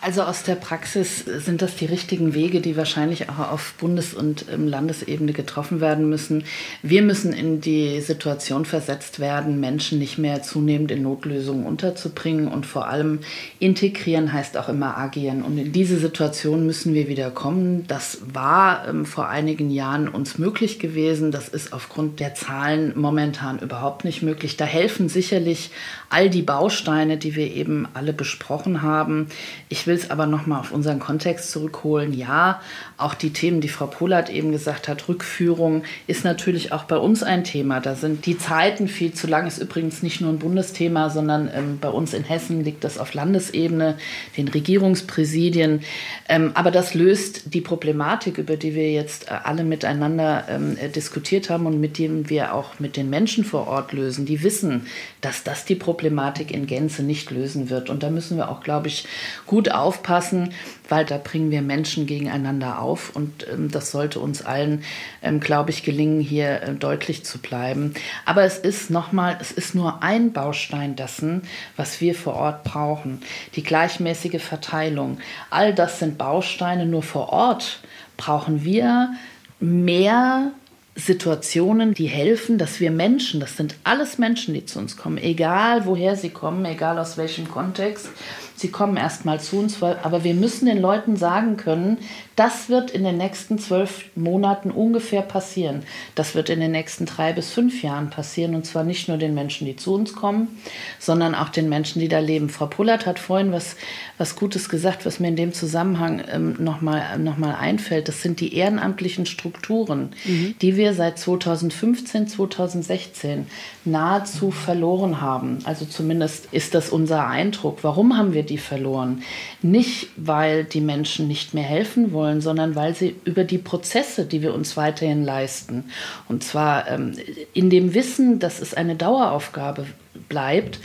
Also aus der Praxis sind das die richtigen Wege, die wahrscheinlich auch auf Bundes- und ähm, Landesebene getroffen werden müssen. Wir müssen in die Situation versetzt werden, Menschen nicht mehr zunehmend in Notlösungen unterzubringen und vor allem integrieren heißt auch immer agieren. Und in diese Situation müssen wir wieder kommen. Das war ähm, vor einigen Jahren uns möglich gewesen. Das ist aufgrund der Zahlen momentan überhaupt nicht möglich. Da helfen sicherlich all die Bausteine, die wir eben alle besprochen haben. Ich will es aber nochmal auf unseren Kontext zurückholen. Ja, auch die Themen, die Frau Polat eben gesagt hat, Rückführung ist natürlich auch bei uns ein Thema. Da sind die Zeiten viel zu lang, ist übrigens nicht nur ein Bundesthema, sondern ähm, bei uns in Hessen liegt das auf Landesebene, den Regierungspräsidien. Ähm, aber das löst die Problematik, über die wir jetzt äh, alle miteinander ähm, äh, diskutiert haben und mit dem wir auch mit den Menschen vor Ort lösen. Die wissen, dass das die Problematik in Gänze nicht lösen wird. Und da müssen wir auch, glaube ich, gut aufpassen, weil da bringen wir Menschen gegeneinander auf. Und ähm, das sollte uns allen, ähm, glaube ich, gelingen, hier äh, deutlich zu bleiben. Aber es ist nochmal, es ist nur ein Baustein dessen, was wir vor Ort brauchen. Die gleichmäßige Verteilung. All das sind Bausteine. Nur vor Ort brauchen wir mehr Situationen, die helfen, dass wir Menschen, das sind alles Menschen, die zu uns kommen, egal woher sie kommen, egal aus welchem Kontext, sie kommen erstmal zu uns, aber wir müssen den Leuten sagen können, das wird in den nächsten zwölf Monaten ungefähr passieren. Das wird in den nächsten drei bis fünf Jahren passieren und zwar nicht nur den Menschen, die zu uns kommen, sondern auch den Menschen, die da leben. Frau Pullert hat vorhin was, was Gutes gesagt, was mir in dem Zusammenhang ähm, nochmal noch mal einfällt. Das sind die ehrenamtlichen Strukturen, mhm. die wir seit 2015, 2016 nahezu verloren haben. Also zumindest ist das unser Eindruck. Warum haben wir die verloren. Nicht, weil die Menschen nicht mehr helfen wollen, sondern weil sie über die Prozesse, die wir uns weiterhin leisten, und zwar ähm, in dem Wissen, dass es eine Daueraufgabe bleibt,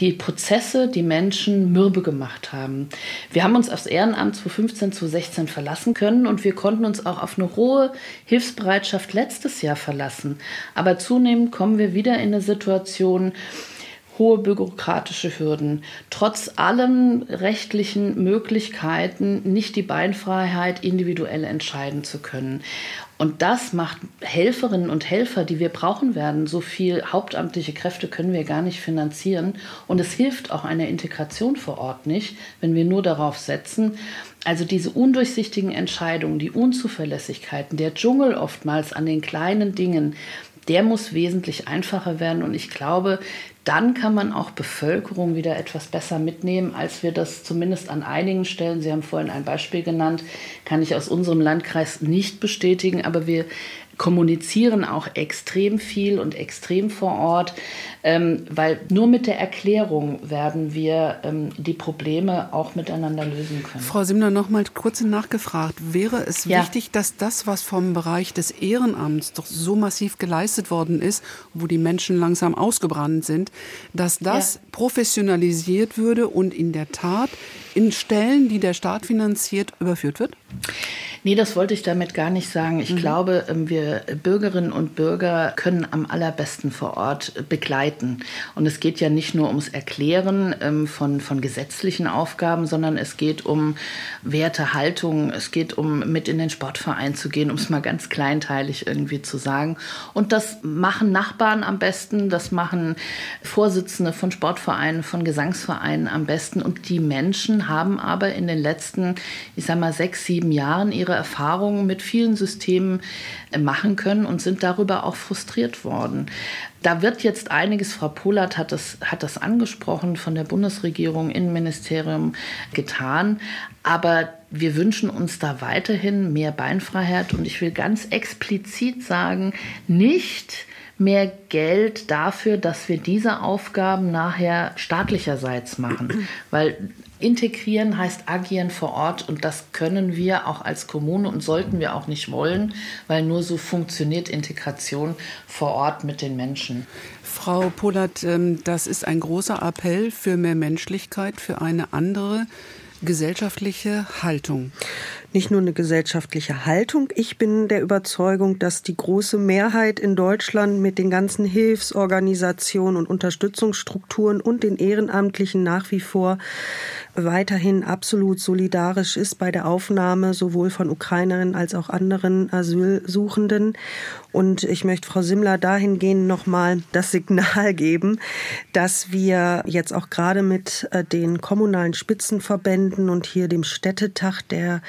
die Prozesse die Menschen mürbe gemacht haben. Wir haben uns aufs Ehrenamt 2015, 2016 verlassen können und wir konnten uns auch auf eine hohe Hilfsbereitschaft letztes Jahr verlassen. Aber zunehmend kommen wir wieder in eine Situation, hohe bürokratische Hürden, trotz allen rechtlichen Möglichkeiten nicht die Beinfreiheit individuell entscheiden zu können. Und das macht Helferinnen und Helfer, die wir brauchen werden. So viel hauptamtliche Kräfte können wir gar nicht finanzieren. Und es hilft auch einer Integration vor Ort nicht, wenn wir nur darauf setzen. Also diese undurchsichtigen Entscheidungen, die Unzuverlässigkeiten, der Dschungel oftmals an den kleinen Dingen, der muss wesentlich einfacher werden. Und ich glaube, dann kann man auch Bevölkerung wieder etwas besser mitnehmen, als wir das zumindest an einigen Stellen, Sie haben vorhin ein Beispiel genannt, kann ich aus unserem Landkreis nicht bestätigen, aber wir kommunizieren auch extrem viel und extrem vor Ort, ähm, weil nur mit der Erklärung werden wir ähm, die Probleme auch miteinander lösen können. Frau Simner, noch mal kurz nachgefragt. Wäre es ja. wichtig, dass das, was vom Bereich des Ehrenamts doch so massiv geleistet worden ist, wo die Menschen langsam ausgebrannt sind, dass das ja. professionalisiert würde und in der Tat in Stellen, die der Staat finanziert, überführt wird? Nee, das wollte ich damit gar nicht sagen. Ich mhm. glaube, ähm, wir Bürgerinnen und Bürger können am allerbesten vor Ort begleiten. Und es geht ja nicht nur ums Erklären ähm, von, von gesetzlichen Aufgaben, sondern es geht um Werte, Haltung, es geht um mit in den Sportverein zu gehen, um es mal ganz kleinteilig irgendwie zu sagen. Und das machen Nachbarn am besten, das machen Vorsitzende von Sportvereinen, von Gesangsvereinen am besten. Und die Menschen haben aber in den letzten, ich sag mal, sechs, sieben Jahren ihre Erfahrungen mit vielen Systemen äh, machen können und sind darüber auch frustriert worden. Da wird jetzt einiges, Frau Polat hat das, hat das angesprochen, von der Bundesregierung, Innenministerium getan. Aber wir wünschen uns da weiterhin mehr Beinfreiheit. Und ich will ganz explizit sagen, nicht mehr Geld dafür, dass wir diese Aufgaben nachher staatlicherseits machen. Weil integrieren heißt agieren vor Ort und das können wir auch als Kommune und sollten wir auch nicht wollen, weil nur so funktioniert Integration vor Ort mit den Menschen. Frau Polat, ähm, das ist ein großer Appell für mehr Menschlichkeit, für eine andere gesellschaftliche Haltung nicht nur eine gesellschaftliche Haltung. Ich bin der Überzeugung, dass die große Mehrheit in Deutschland mit den ganzen Hilfsorganisationen und Unterstützungsstrukturen und den Ehrenamtlichen nach wie vor weiterhin absolut solidarisch ist bei der Aufnahme sowohl von Ukrainerinnen als auch anderen Asylsuchenden. Und ich möchte Frau Simmler dahingehend nochmal das Signal geben, dass wir jetzt auch gerade mit äh, den kommunalen Spitzenverbänden und hier dem Städtetag, der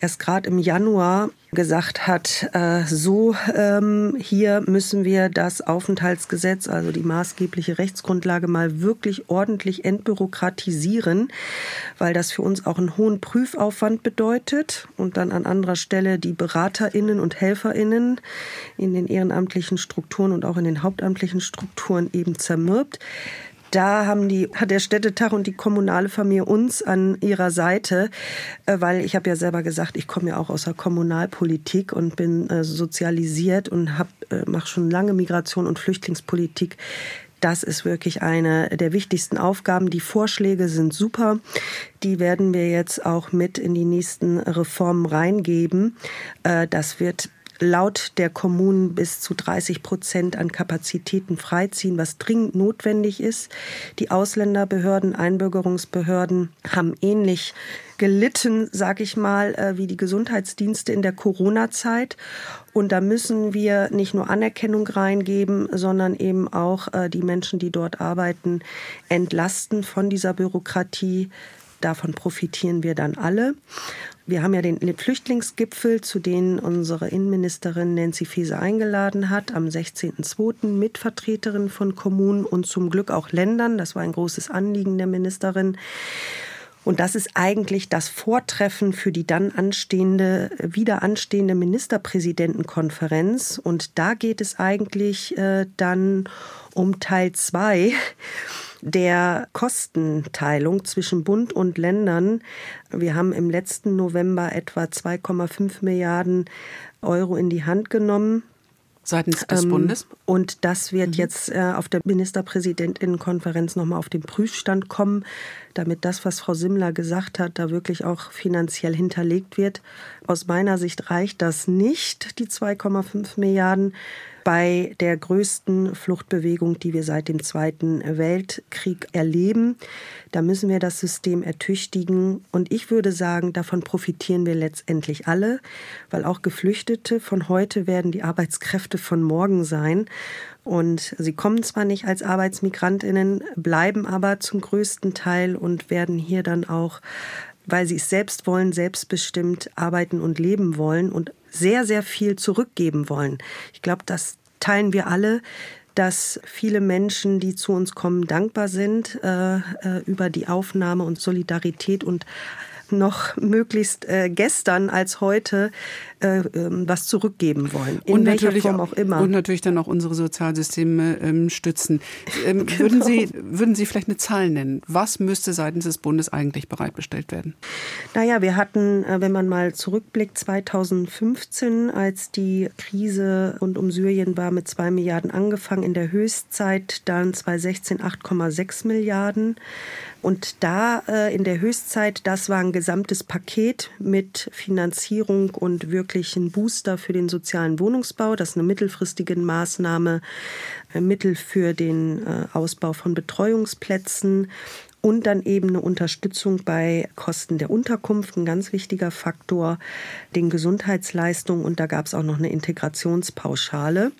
erst gerade im Januar gesagt hat, äh, so ähm, hier müssen wir das Aufenthaltsgesetz, also die maßgebliche Rechtsgrundlage, mal wirklich ordentlich entbürokratisieren, weil das für uns auch einen hohen Prüfaufwand bedeutet und dann an anderer Stelle die Beraterinnen und Helferinnen in den ehrenamtlichen Strukturen und auch in den hauptamtlichen Strukturen eben zermürbt da haben die, hat der Städtetag und die kommunale Familie uns an ihrer Seite, äh, weil ich habe ja selber gesagt, ich komme ja auch aus der Kommunalpolitik und bin äh, sozialisiert und hab, äh, mache schon lange Migration und Flüchtlingspolitik. Das ist wirklich eine der wichtigsten Aufgaben. Die Vorschläge sind super. Die werden wir jetzt auch mit in die nächsten Reformen reingeben. Das wird laut der Kommunen bis zu 30 Prozent an Kapazitäten freiziehen, was dringend notwendig ist. Die Ausländerbehörden, Einbürgerungsbehörden haben ähnlich gelitten, sag ich mal, äh, wie die Gesundheitsdienste in der Corona-Zeit. Und da müssen wir nicht nur Anerkennung reingeben, sondern eben auch äh, die Menschen, die dort arbeiten, entlasten von dieser Bürokratie. Davon profitieren wir dann alle. Wir haben ja den Flüchtlingsgipfel, zu dem unsere Innenministerin Nancy Faeser eingeladen hat, am 16.02. mit Vertreterinnen von Kommunen und zum Glück auch Ländern. Das war ein großes Anliegen der Ministerin. Und das ist eigentlich das Vortreffen für die dann anstehende, wieder anstehende Ministerpräsidentenkonferenz. Und da geht es eigentlich äh, dann um Teil zwei der Kostenteilung zwischen Bund und Ländern. Wir haben im letzten November etwa 2,5 Milliarden Euro in die Hand genommen. Seitens des ähm, Bundes? Und das wird mhm. jetzt äh, auf der Ministerpräsidentinnenkonferenz nochmal auf den Prüfstand kommen, damit das, was Frau Simmler gesagt hat, da wirklich auch finanziell hinterlegt wird. Aus meiner Sicht reicht das nicht, die 2,5 Milliarden bei der größten Fluchtbewegung, die wir seit dem Zweiten Weltkrieg erleben. Da müssen wir das System ertüchtigen. Und ich würde sagen, davon profitieren wir letztendlich alle, weil auch Geflüchtete von heute werden die Arbeitskräfte von morgen sein. Und sie kommen zwar nicht als Arbeitsmigrantinnen, bleiben aber zum größten Teil und werden hier dann auch weil sie es selbst wollen, selbstbestimmt arbeiten und leben wollen und sehr, sehr viel zurückgeben wollen. Ich glaube, das teilen wir alle dass viele Menschen, die zu uns kommen, dankbar sind äh, äh über die Aufnahme und Solidarität und noch möglichst äh, gestern als heute äh, ähm, was zurückgeben wollen. In und welcher Form auch immer. Und natürlich dann auch unsere Sozialsysteme ähm, stützen. Ähm, genau. (laughs) würden, Sie, würden Sie vielleicht eine Zahl nennen? Was müsste seitens des Bundes eigentlich bereitgestellt werden? Naja, wir hatten, äh, wenn man mal zurückblickt, 2015, als die Krise rund um Syrien war, mit zwei Milliarden angefangen, in der Höchstzeit dann 2016 8,6 Milliarden. Und da äh, in der Höchstzeit, das war ein gesamtes Paket mit Finanzierung und wirklichen Booster für den sozialen Wohnungsbau. Das ist eine mittelfristige Maßnahme, äh, Mittel für den äh, Ausbau von Betreuungsplätzen und dann eben eine Unterstützung bei Kosten der Unterkunft, ein ganz wichtiger Faktor, den Gesundheitsleistungen und da gab es auch noch eine Integrationspauschale.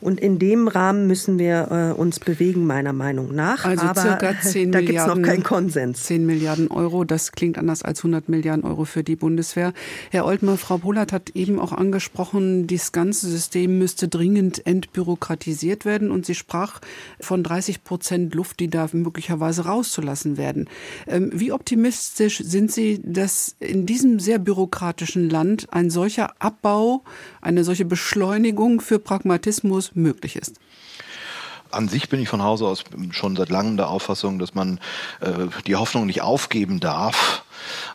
Und in dem Rahmen müssen wir äh, uns bewegen, meiner Meinung nach. Also Aber circa 10 (laughs) da gibt es noch keinen Konsens. 10 Milliarden Euro, das klingt anders als 100 Milliarden Euro für die Bundeswehr. Herr Oltmer, Frau Polat hat eben auch angesprochen, das ganze System müsste dringend entbürokratisiert werden. Und sie sprach von 30 Prozent Luft, die da möglicherweise rauszulassen werden. Ähm, wie optimistisch sind Sie, dass in diesem sehr bürokratischen Land ein solcher Abbau, eine solche Beschleunigung für Pragmatismus möglich ist. An sich bin ich von Hause aus schon seit langem der Auffassung, dass man äh, die Hoffnung nicht aufgeben darf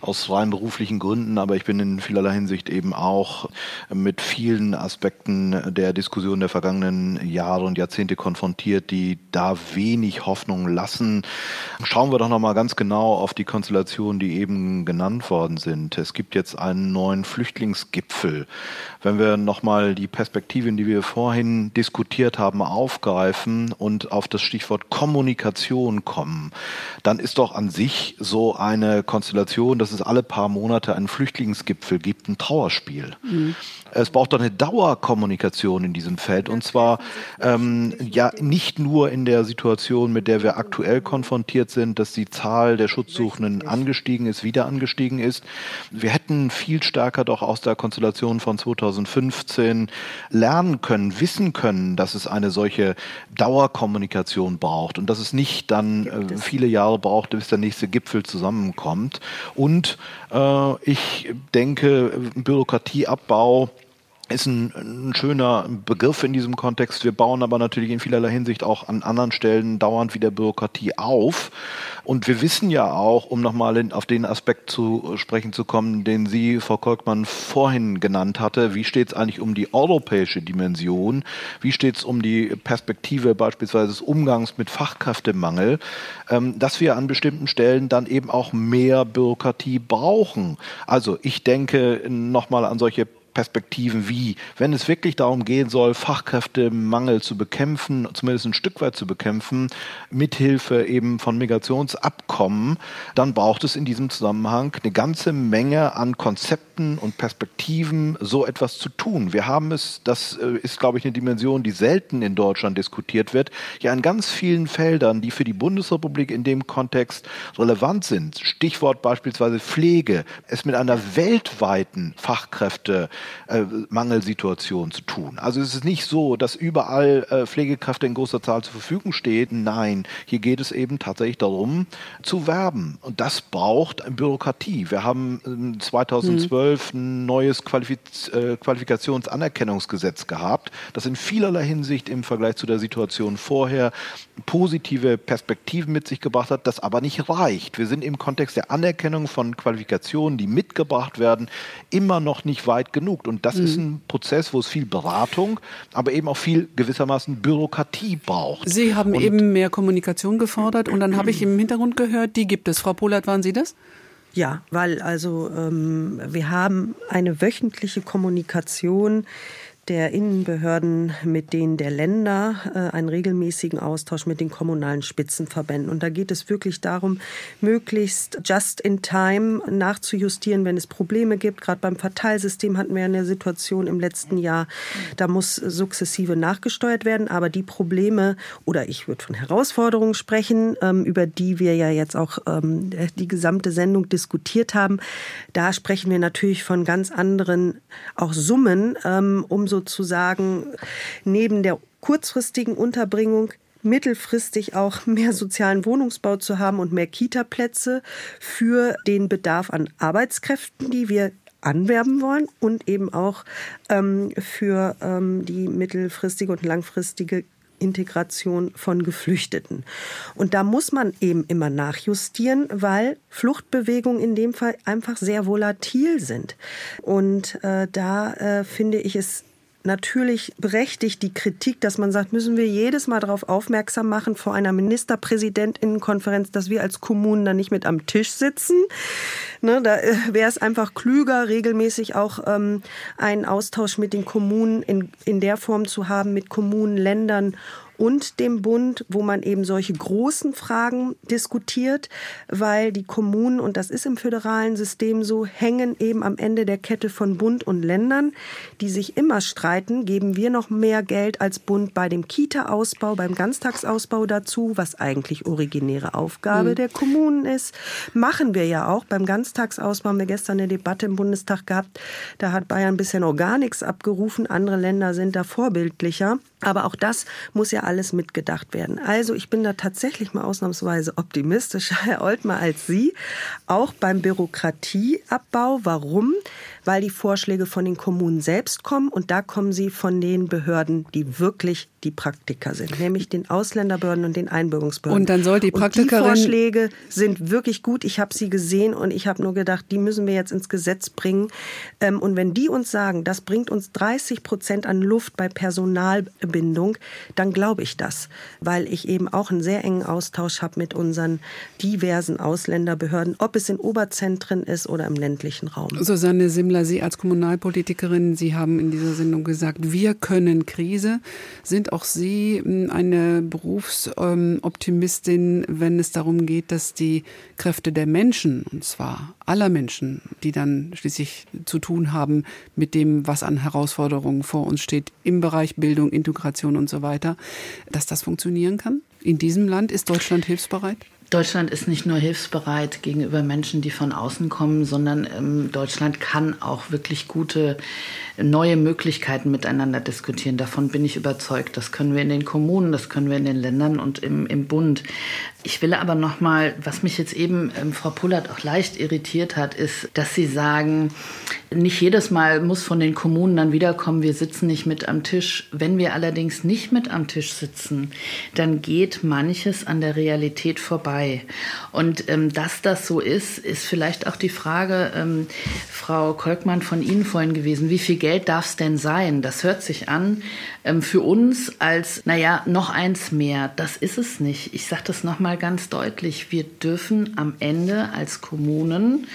aus rein beruflichen Gründen, aber ich bin in vielerlei Hinsicht eben auch mit vielen Aspekten der Diskussion der vergangenen Jahre und Jahrzehnte konfrontiert, die da wenig Hoffnung lassen. Schauen wir doch noch mal ganz genau auf die Konstellationen, die eben genannt worden sind. Es gibt jetzt einen neuen Flüchtlingsgipfel. Wenn wir noch mal die Perspektiven, die wir vorhin diskutiert haben, aufgreifen und auf das Stichwort Kommunikation kommen, dann ist doch an sich so eine Konstellation, dass es alle paar Monate einen Flüchtlingsgipfel gibt, ein Trauerspiel. Mhm. Es braucht doch eine Dauerkommunikation in diesem Feld und zwar ähm, ja nicht nur in der Situation, mit der wir aktuell konfrontiert sind, dass die Zahl der Schutzsuchenden angestiegen ist, wieder angestiegen ist. Wir hätten viel stärker doch aus der Konstellation von 2015 lernen können, wissen können, dass es eine solche Dauerkommunikation braucht und dass es nicht dann äh, viele Jahre braucht, bis der nächste Gipfel zusammenkommt. Und äh, ich denke, Bürokratieabbau ist ein, ein, schöner Begriff in diesem Kontext. Wir bauen aber natürlich in vielerlei Hinsicht auch an anderen Stellen dauernd wieder Bürokratie auf. Und wir wissen ja auch, um nochmal auf den Aspekt zu sprechen zu kommen, den Sie, Frau Kolkmann, vorhin genannt hatte, wie steht es eigentlich um die europäische Dimension? Wie steht es um die Perspektive beispielsweise des Umgangs mit Fachkräftemangel? Ähm, dass wir an bestimmten Stellen dann eben auch mehr Bürokratie brauchen. Also ich denke nochmal an solche Perspektiven wie, wenn es wirklich darum gehen soll, Fachkräftemangel zu bekämpfen, zumindest ein Stück weit zu bekämpfen, mithilfe eben von Migrationsabkommen, dann braucht es in diesem Zusammenhang eine ganze Menge an Konzepten und Perspektiven, so etwas zu tun. Wir haben es, das äh, ist, glaube ich, eine Dimension, die selten in Deutschland diskutiert wird, ja in ganz vielen Feldern, die für die Bundesrepublik in dem Kontext relevant sind. Stichwort beispielsweise Pflege, es mit einer weltweiten Fachkräfte äh, zu tun. Also es ist nicht so, dass überall äh, Pflegekräfte in großer Zahl zur Verfügung stehen. Nein, hier geht es eben tatsächlich darum, zu werben. Und das braucht Bürokratie. Wir haben 2012 ein neues Qualifiz äh, Qualifikationsanerkennungsgesetz gehabt, das in vielerlei Hinsicht im Vergleich zu der Situation vorher positive Perspektiven mit sich gebracht hat, das aber nicht reicht. Wir sind im Kontext der Anerkennung von Qualifikationen, die mitgebracht werden, immer noch nicht weit genug genug. Und das mhm. ist ein Prozess, wo es viel Beratung, aber eben auch viel gewissermaßen Bürokratie braucht. Sie haben und eben mehr Kommunikation gefordert und dann habe ich (clears throat) im Hintergrund gehört, die gibt es. Frau Polat, waren Sie das? Ja, weil also ähm, wir haben eine wöchentliche Kommunikation der Innenbehörden mit denen der Länder, äh, einen regelmäßigen Austausch mit den kommunalen Spitzenverbänden. Und da geht es wirklich darum, möglichst just in time nachzujustieren, wenn es Probleme gibt. Gerade beim Verteilsystem hatten wir eine Situation im letzten Jahr, da muss sukzessive nachgesteuert werden. Aber die Probleme, oder ich würde von Herausforderungen sprechen, ähm, über die wir ja jetzt auch ähm, die gesamte Sendung diskutiert haben, da sprechen wir natürlich von ganz anderen auch Summen, ähm, um sozusagen neben der kurzfristigen Unterbringung mittelfristig auch mehr sozialen Wohnungsbau zu haben und mehr Kita-Plätze für den Bedarf an Arbeitskräften, die wir anwerben wollen und eben auch ähm, für ähm, die mittelfristige und langfristige Integration von Geflüchteten. Und da muss man eben immer nachjustieren, weil Fluchtbewegungen in dem Fall einfach sehr volatil sind. Und äh, da äh, finde ich es natürlich berechtigt die Kritik, dass man sagt, müssen wir jedes Mal darauf aufmerksam machen vor einer Ministerpräsidentinnenkonferenz, dass wir als Kommunen da nicht mit am Tisch sitzen. Ne, da äh, wäre es einfach klüger, regelmäßig auch ähm, einen Austausch mit den Kommunen in, in der Form zu haben, mit Kommunen, Ländern und dem Bund, wo man eben solche großen Fragen diskutiert, weil die Kommunen, und das ist im föderalen System so, hängen eben am Ende der Kette von Bund und Ländern, die sich immer streiten, geben wir noch mehr Geld als Bund bei dem Kita-Ausbau, beim Ganztagsausbau dazu, was eigentlich originäre Aufgabe mhm. der Kommunen ist. Machen wir ja auch. Beim Ganztagsausbau haben wir gestern eine Debatte im Bundestag gehabt. Da hat Bayern bisher noch gar nichts abgerufen. Andere Länder sind da vorbildlicher. Aber auch das muss ja alles mitgedacht werden. Also ich bin da tatsächlich mal ausnahmsweise optimistischer, (laughs) Herr Oltmer, als Sie. Auch beim Bürokratieabbau. Warum? Weil die Vorschläge von den Kommunen selbst kommen und da kommen sie von den Behörden, die wirklich die Praktiker sind, nämlich den Ausländerbehörden und den Einbürgerungsbehörden. Und dann soll die Praktikerin... Und die Vorschläge sind wirklich gut. Ich habe sie gesehen und ich habe nur gedacht, die müssen wir jetzt ins Gesetz bringen. Ähm, und wenn die uns sagen, das bringt uns 30 Prozent an Luft bei Personal Bindung, dann glaube ich das, weil ich eben auch einen sehr engen Austausch habe mit unseren diversen Ausländerbehörden, ob es in Oberzentren ist oder im ländlichen Raum. Susanne Simler, Sie als Kommunalpolitikerin, Sie haben in dieser Sendung gesagt, wir können Krise. Sind auch Sie hm, eine Berufsoptimistin, wenn es darum geht, dass die Kräfte der Menschen, und zwar aller Menschen, die dann schließlich zu tun haben mit dem, was an Herausforderungen vor uns steht, im Bereich Bildung, Integration und so weiter, dass das funktionieren kann? In diesem Land ist Deutschland hilfsbereit? Deutschland ist nicht nur hilfsbereit gegenüber Menschen, die von außen kommen, sondern ähm, Deutschland kann auch wirklich gute neue Möglichkeiten miteinander diskutieren. Davon bin ich überzeugt. Das können wir in den Kommunen, das können wir in den Ländern und im, im Bund. Ich will aber noch mal, was mich jetzt eben ähm, Frau Pullert auch leicht irritiert hat, ist, dass Sie sagen, nicht jedes Mal muss von den Kommunen dann wiederkommen, wir sitzen nicht mit am Tisch. Wenn wir allerdings nicht mit am Tisch sitzen, dann geht manches an der Realität vorbei. Und ähm, dass das so ist, ist vielleicht auch die Frage, ähm, Frau Kolkmann von Ihnen vorhin gewesen, wie viel Geld darf es denn sein? Das hört sich an ähm, für uns als, naja, noch eins mehr. Das ist es nicht. Ich sage das nochmal ganz deutlich. Wir dürfen am Ende als Kommunen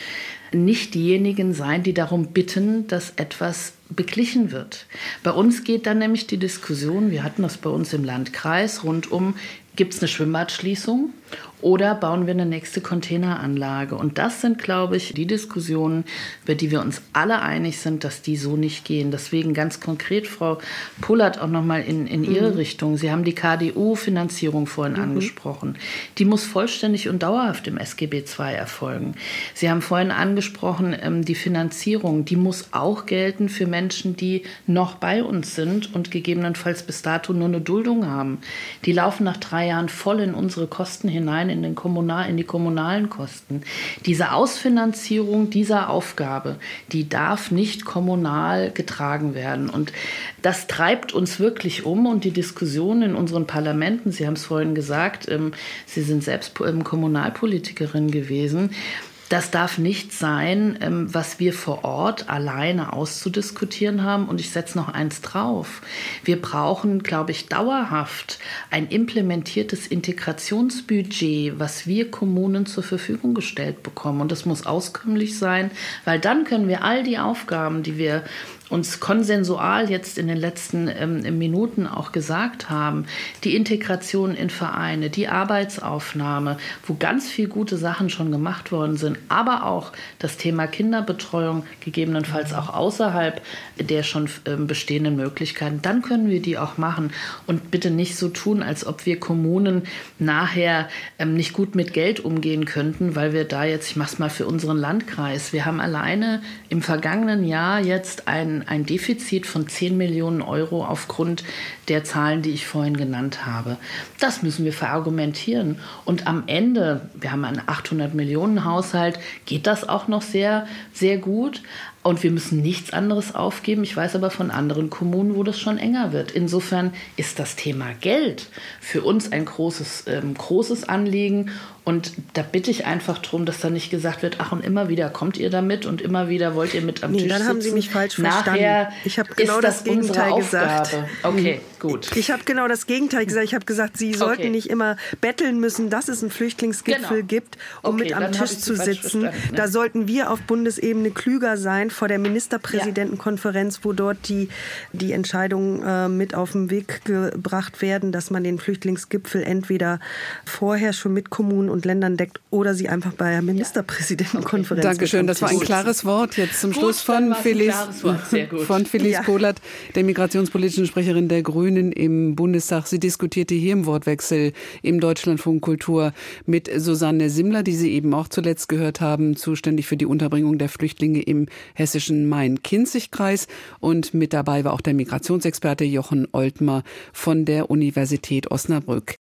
nicht diejenigen sein, die darum bitten, dass etwas beglichen wird. Bei uns geht dann nämlich die Diskussion, wir hatten das bei uns im Landkreis, rund um, gibt es eine Schwimmbadschließung oder bauen wir eine nächste Containeranlage? Und das sind, glaube ich, die Diskussionen, über die wir uns alle einig sind, dass die so nicht gehen. Deswegen ganz konkret, Frau Pullert, auch nochmal in, in Ihre mhm. Richtung. Sie haben die KDU-Finanzierung vorhin mhm. angesprochen. Die muss vollständig und dauerhaft im SGB II erfolgen. Sie haben vorhin angesprochen, ähm, die Finanzierung, die muss auch gelten für Menschen, die noch bei uns sind und gegebenenfalls bis dato nur eine Duldung haben. Die laufen nach drei Jahren voll in unsere Kosten hinein rein in, den Kommunal, in die kommunalen Kosten. Diese Ausfinanzierung dieser Aufgabe, die darf nicht kommunal getragen werden. Und das treibt uns wirklich um und die Diskussion in unseren Parlamenten, Sie haben es vorhin gesagt, ähm, Sie sind selbst ähm, Kommunalpolitikerin gewesen, das darf nicht sein, ähm, was wir vor Ort alleine auszudiskutieren haben. Und ich setze noch eins drauf. Wir brauchen, glaube ich, dauerhaft ein implementiertes Integrationsbudget, was wir Kommunen zur Verfügung gestellt bekommen. Und das muss auskömmlich sein, weil dann können wir all die Aufgaben, die wir uns konsensual jetzt in den letzten ähm, Minuten auch gesagt haben, die Integration in Vereine, die Arbeitsaufnahme, wo ganz viele gute Sachen schon gemacht worden sind, aber auch das Thema Kinderbetreuung, gegebenenfalls auch außerhalb der schon ähm, bestehenden Möglichkeiten, dann können wir die auch machen. Und bitte nicht so tun, als ob wir Kommunen nachher ähm, nicht gut mit Geld umgehen könnten, weil wir da jetzt, ich mache es mal für unseren Landkreis, wir haben alleine im vergangenen Jahr jetzt ein ein, Defizit von 10 Millionen Euro aufgrund der Zahlen, die ich vorhin genannt habe. Das müssen wir verargumentieren. Und am Ende, wir haben einen 800 Millionen Haushalt, geht das auch noch sehr, sehr gut. Und wir müssen nichts anderes aufgeben. Ich weiß aber von anderen Kommunen, wo das schon enger wird. Insofern ist das Thema Geld für uns ein großes, ähm, großes Anliegen. Und da bitte ich einfach darum, dass da nicht gesagt wird, ach und immer wieder kommt ihr damit und immer wieder wollt ihr mit am nee, Tisch dann sitzen. haben Sie mich falsch Nachher verstanden. Ich habe genau das, das Gegenteil gesagt. Okay. Gut. Ich habe genau das Gegenteil gesagt. Ich habe gesagt, Sie sollten okay. nicht immer betteln müssen, dass es einen Flüchtlingsgipfel genau. gibt, um okay, mit am Tisch zu sitzen. Ne? Da sollten wir auf Bundesebene klüger sein vor der Ministerpräsidentenkonferenz, ja. wo dort die, die Entscheidungen äh, mit auf den Weg gebracht werden, dass man den Flüchtlingsgipfel entweder vorher schon mit Kommunen und Ländern deckt oder sie einfach bei der Ministerpräsidentenkonferenz. Okay. Dankeschön, das war ein klares Wort jetzt zum Gut, Schluss von Felice, von Felice ja. Polat, der migrationspolitischen Sprecherin der Grünen im Bundestag. Sie diskutierte hier im Wortwechsel im Deutschlandfunk Kultur mit Susanne Simmler, die Sie eben auch zuletzt gehört haben, zuständig für die Unterbringung der Flüchtlinge im hessischen Main-Kinzig-Kreis. Und mit dabei war auch der Migrationsexperte Jochen Oltmer von der Universität Osnabrück.